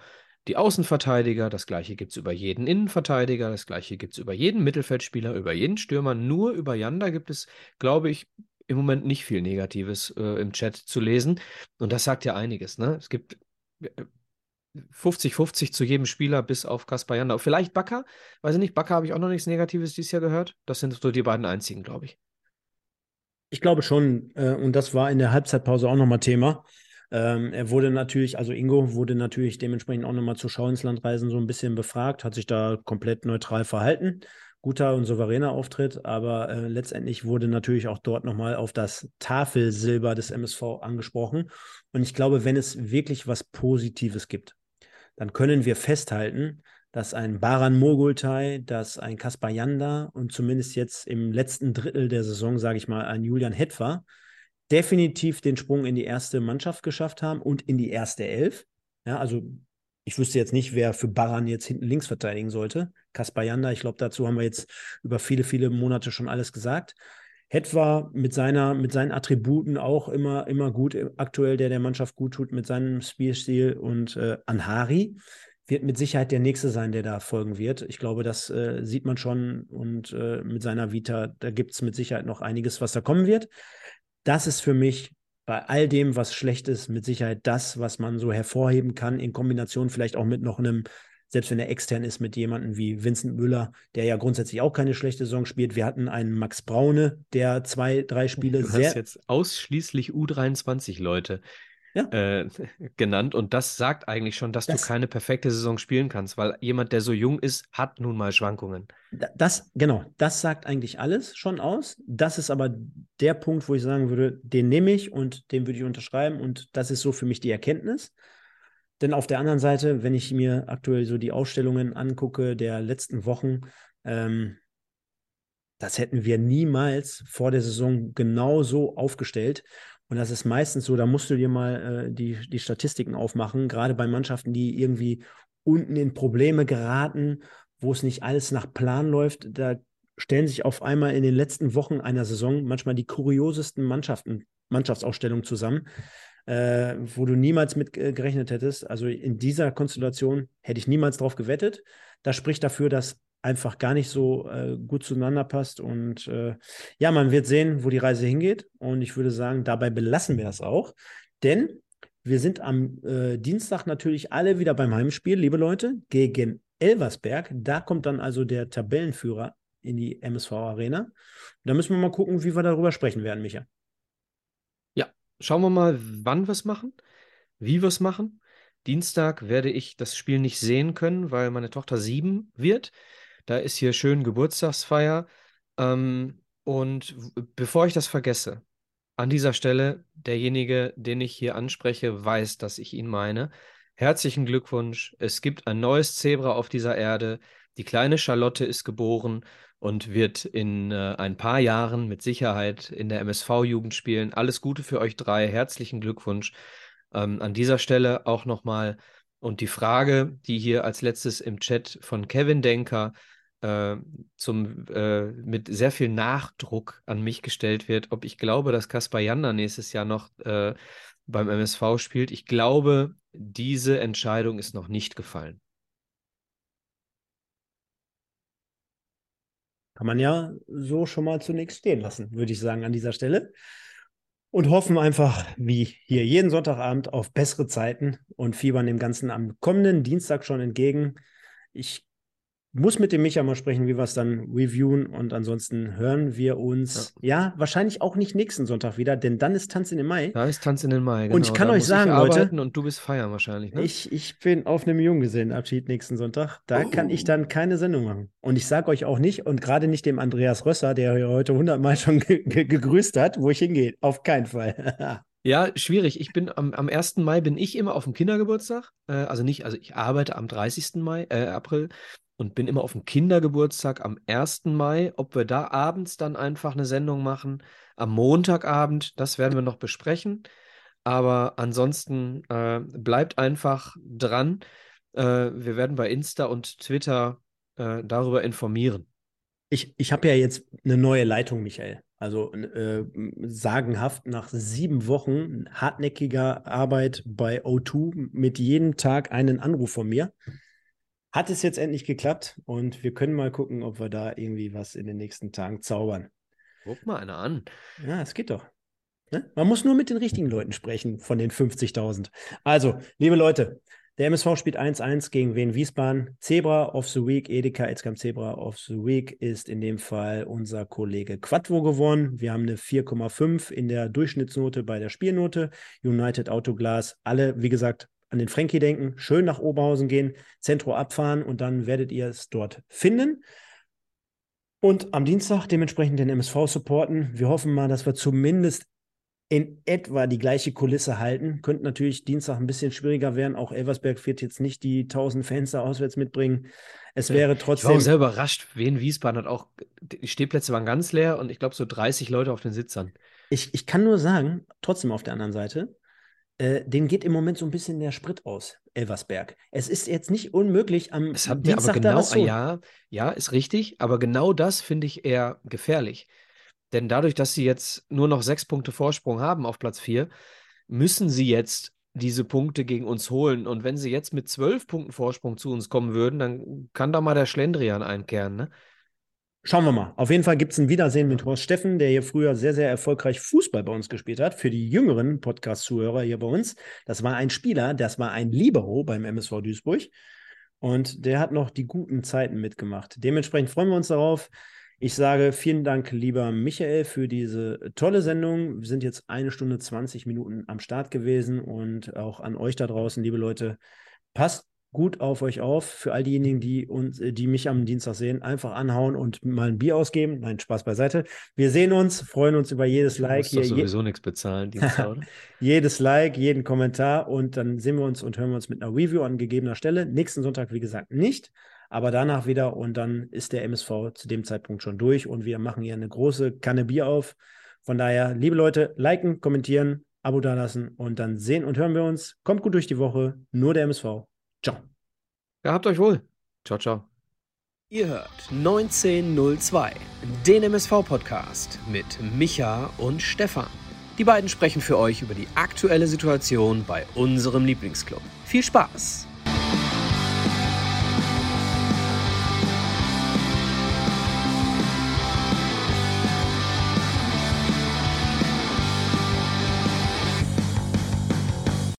die Außenverteidiger, das gleiche gibt es über jeden Innenverteidiger, das gleiche gibt es über jeden Mittelfeldspieler, über jeden Stürmer. Nur über Janda gibt es, glaube ich, im Moment nicht viel Negatives äh, im Chat zu lesen. Und das sagt ja einiges. Ne? Es gibt 50-50 äh, zu jedem Spieler bis auf Kaspar Janda. Vielleicht Bakker, weiß ich nicht, Bakker habe ich auch noch nichts Negatives dieses Jahr gehört. Das sind so die beiden einzigen, glaube ich. Ich glaube schon, äh, und das war in der Halbzeitpause auch nochmal Thema. Ähm, er wurde natürlich, also Ingo wurde natürlich dementsprechend auch nochmal zur Schau ins Land reisen so ein bisschen befragt, hat sich da komplett neutral verhalten. Guter und souveräner Auftritt, aber äh, letztendlich wurde natürlich auch dort nochmal auf das Tafelsilber des MSV angesprochen. Und ich glaube, wenn es wirklich was Positives gibt, dann können wir festhalten, dass ein Baran Mogultai, dass ein Kaspar Janda und zumindest jetzt im letzten Drittel der Saison, sage ich mal, ein Julian Hetfer definitiv den Sprung in die erste Mannschaft geschafft haben und in die erste Elf. Ja, also ich wüsste jetzt nicht, wer für Baran jetzt hinten links verteidigen sollte. Kaspar Janda, ich glaube, dazu haben wir jetzt über viele, viele Monate schon alles gesagt. Hetwa mit, seiner, mit seinen Attributen auch immer, immer gut, aktuell, der der Mannschaft gut tut, mit seinem Spielstil und äh, Anhari wird mit Sicherheit der Nächste sein, der da folgen wird. Ich glaube, das äh, sieht man schon und äh, mit seiner Vita, da gibt es mit Sicherheit noch einiges, was da kommen wird. Das ist für mich bei all dem, was schlecht ist, mit Sicherheit das, was man so hervorheben kann, in Kombination vielleicht auch mit noch einem, selbst wenn er extern ist, mit jemandem wie Vincent Müller, der ja grundsätzlich auch keine schlechte Saison spielt. Wir hatten einen Max Braune, der zwei, drei Spiele du sehr. Hast jetzt ausschließlich U23 Leute ja. äh, genannt. Und das sagt eigentlich schon, dass das, du keine perfekte Saison spielen kannst, weil jemand, der so jung ist, hat nun mal Schwankungen. Das, genau, das sagt eigentlich alles schon aus. Das ist aber der Punkt, wo ich sagen würde, den nehme ich und den würde ich unterschreiben. Und das ist so für mich die Erkenntnis. Denn auf der anderen Seite, wenn ich mir aktuell so die Ausstellungen angucke der letzten Wochen, ähm, das hätten wir niemals vor der Saison genau so aufgestellt. Und das ist meistens so, da musst du dir mal äh, die, die Statistiken aufmachen, gerade bei Mannschaften, die irgendwie unten in Probleme geraten, wo es nicht alles nach Plan läuft. Da stellen sich auf einmal in den letzten Wochen einer Saison manchmal die kuriosesten Mannschaften, Mannschaftsausstellungen zusammen, äh, wo du niemals mit äh, gerechnet hättest. Also in dieser Konstellation hätte ich niemals drauf gewettet. Das spricht dafür, dass einfach gar nicht so äh, gut zueinander passt. Und äh, ja, man wird sehen, wo die Reise hingeht. Und ich würde sagen, dabei belassen wir das auch. Denn wir sind am äh, Dienstag natürlich alle wieder beim Heimspiel, liebe Leute, gegen Elversberg. Da kommt dann also der Tabellenführer in die MSV Arena. Da müssen wir mal gucken, wie wir darüber sprechen werden, Micha. Ja, schauen wir mal, wann wir es machen, wie wir es machen. Dienstag werde ich das Spiel nicht sehen können, weil meine Tochter sieben wird. Da ist hier schön Geburtstagsfeier. Ähm, und bevor ich das vergesse, an dieser Stelle, derjenige, den ich hier anspreche, weiß, dass ich ihn meine. Herzlichen Glückwunsch. Es gibt ein neues Zebra auf dieser Erde. Die kleine Charlotte ist geboren. und wird in äh, ein paar Jahren mit Sicherheit in der MSV-Jugend spielen. Alles Gute für euch drei. Herzlichen Glückwunsch. Ähm, an dieser Stelle auch nochmal und die Frage, die hier als letztes im Chat von Kevin Denker äh, zum, äh, mit sehr viel Nachdruck an mich gestellt wird, ob ich glaube, dass Kaspar Janda nächstes Jahr noch äh, beim MSV spielt. Ich glaube, diese Entscheidung ist noch nicht gefallen. Kann man ja so schon mal zunächst stehen lassen, würde ich sagen, an dieser Stelle. Und hoffen einfach, wie hier jeden Sonntagabend, auf bessere Zeiten und fiebern dem Ganzen am kommenden Dienstag schon entgegen. Ich muss mit dem Micha mal sprechen, wie wir es dann reviewen. Und ansonsten hören wir uns, ja. ja. wahrscheinlich auch nicht nächsten Sonntag wieder, denn dann ist Tanz in den Mai. Da ist Tanz in den Mai, genau. Und ich kann da euch sagen, Leute. Und du bist feiern wahrscheinlich, ne? Ich, ich bin auf einem Junggesellenabschied nächsten Sonntag. Da oh. kann ich dann keine Sendung machen. Und ich sage euch auch nicht, und gerade nicht dem Andreas Rösser, der heute hundertmal schon gegrüßt hat, wo ich hingehe. Auf keinen Fall. Ja, schwierig. Ich bin am, am 1. Mai bin ich immer auf dem Kindergeburtstag. Äh, also nicht, also ich arbeite am 30. Mai, äh, April und bin immer auf dem Kindergeburtstag am 1. Mai. Ob wir da abends dann einfach eine Sendung machen, am Montagabend, das werden wir noch besprechen. Aber ansonsten äh, bleibt einfach dran. Äh, wir werden bei Insta und Twitter äh, darüber informieren. Ich, ich habe ja jetzt eine neue Leitung, Michael. Also äh, sagenhaft nach sieben Wochen hartnäckiger Arbeit bei O2 mit jedem Tag einen Anruf von mir hat es jetzt endlich geklappt und wir können mal gucken, ob wir da irgendwie was in den nächsten Tagen zaubern. Guck mal einer an. Ja, es geht doch. Ne? Man muss nur mit den richtigen Leuten sprechen von den 50.000. Also, liebe Leute, der MSV spielt 1-1 gegen Wien Wiesbaden. Zebra of the Week, Edeka Etzkamp Zebra of the Week ist in dem Fall unser Kollege Quattro gewonnen. Wir haben eine 4,5 in der Durchschnittsnote bei der Spielnote. United Autoglas, alle, wie gesagt, an den Frankie denken, schön nach Oberhausen gehen, Zentro abfahren und dann werdet ihr es dort finden. Und am Dienstag dementsprechend den MSV supporten. Wir hoffen mal, dass wir zumindest in etwa die gleiche Kulisse halten. Könnte natürlich Dienstag ein bisschen schwieriger werden. Auch Elversberg wird jetzt nicht die 1000 Fans da auswärts mitbringen. Es wäre trotzdem. Ich war sehr überrascht. Wien Wiesbaden hat auch, die Stehplätze waren ganz leer und ich glaube so 30 Leute auf den Sitzern. Ich, ich kann nur sagen, trotzdem auf der anderen Seite, äh, den geht im Moment so ein bisschen der Sprit aus, Elversberg. Es ist jetzt nicht unmöglich am es hat Dienstag aber genau, da ja, ja, ist richtig, aber genau das finde ich eher gefährlich. Denn dadurch, dass sie jetzt nur noch sechs Punkte Vorsprung haben auf Platz vier, müssen sie jetzt diese Punkte gegen uns holen. Und wenn sie jetzt mit zwölf Punkten Vorsprung zu uns kommen würden, dann kann da mal der Schlendrian einkehren, ne? Schauen wir mal. Auf jeden Fall gibt es ein Wiedersehen mit Horst Steffen, der hier früher sehr, sehr erfolgreich Fußball bei uns gespielt hat. Für die jüngeren Podcast-Zuhörer hier bei uns. Das war ein Spieler, das war ein Libero beim MSV Duisburg. Und der hat noch die guten Zeiten mitgemacht. Dementsprechend freuen wir uns darauf. Ich sage vielen Dank, lieber Michael, für diese tolle Sendung. Wir sind jetzt eine Stunde 20 Minuten am Start gewesen und auch an euch da draußen, liebe Leute. Passt gut auf euch auf. Für all diejenigen, die uns, äh, die mich am Dienstag sehen, einfach anhauen und mal ein Bier ausgeben. Nein, Spaß beiseite. Wir sehen uns, freuen uns über jedes Like. Du musst doch sowieso je nichts bezahlen, Dienstag, oder? jedes Like, jeden Kommentar und dann sehen wir uns und hören wir uns mit einer Review an gegebener Stelle. Nächsten Sonntag, wie gesagt, nicht. Aber danach wieder und dann ist der MSV zu dem Zeitpunkt schon durch und wir machen hier eine große Kanne Bier auf. Von daher, liebe Leute, liken, kommentieren, Abo dalassen und dann sehen und hören wir uns. Kommt gut durch die Woche. Nur der MSV. Ciao. Ja, habt euch wohl. Ciao, ciao. Ihr hört 1902, den MSV-Podcast mit Micha und Stefan. Die beiden sprechen für euch über die aktuelle Situation bei unserem Lieblingsclub. Viel Spaß!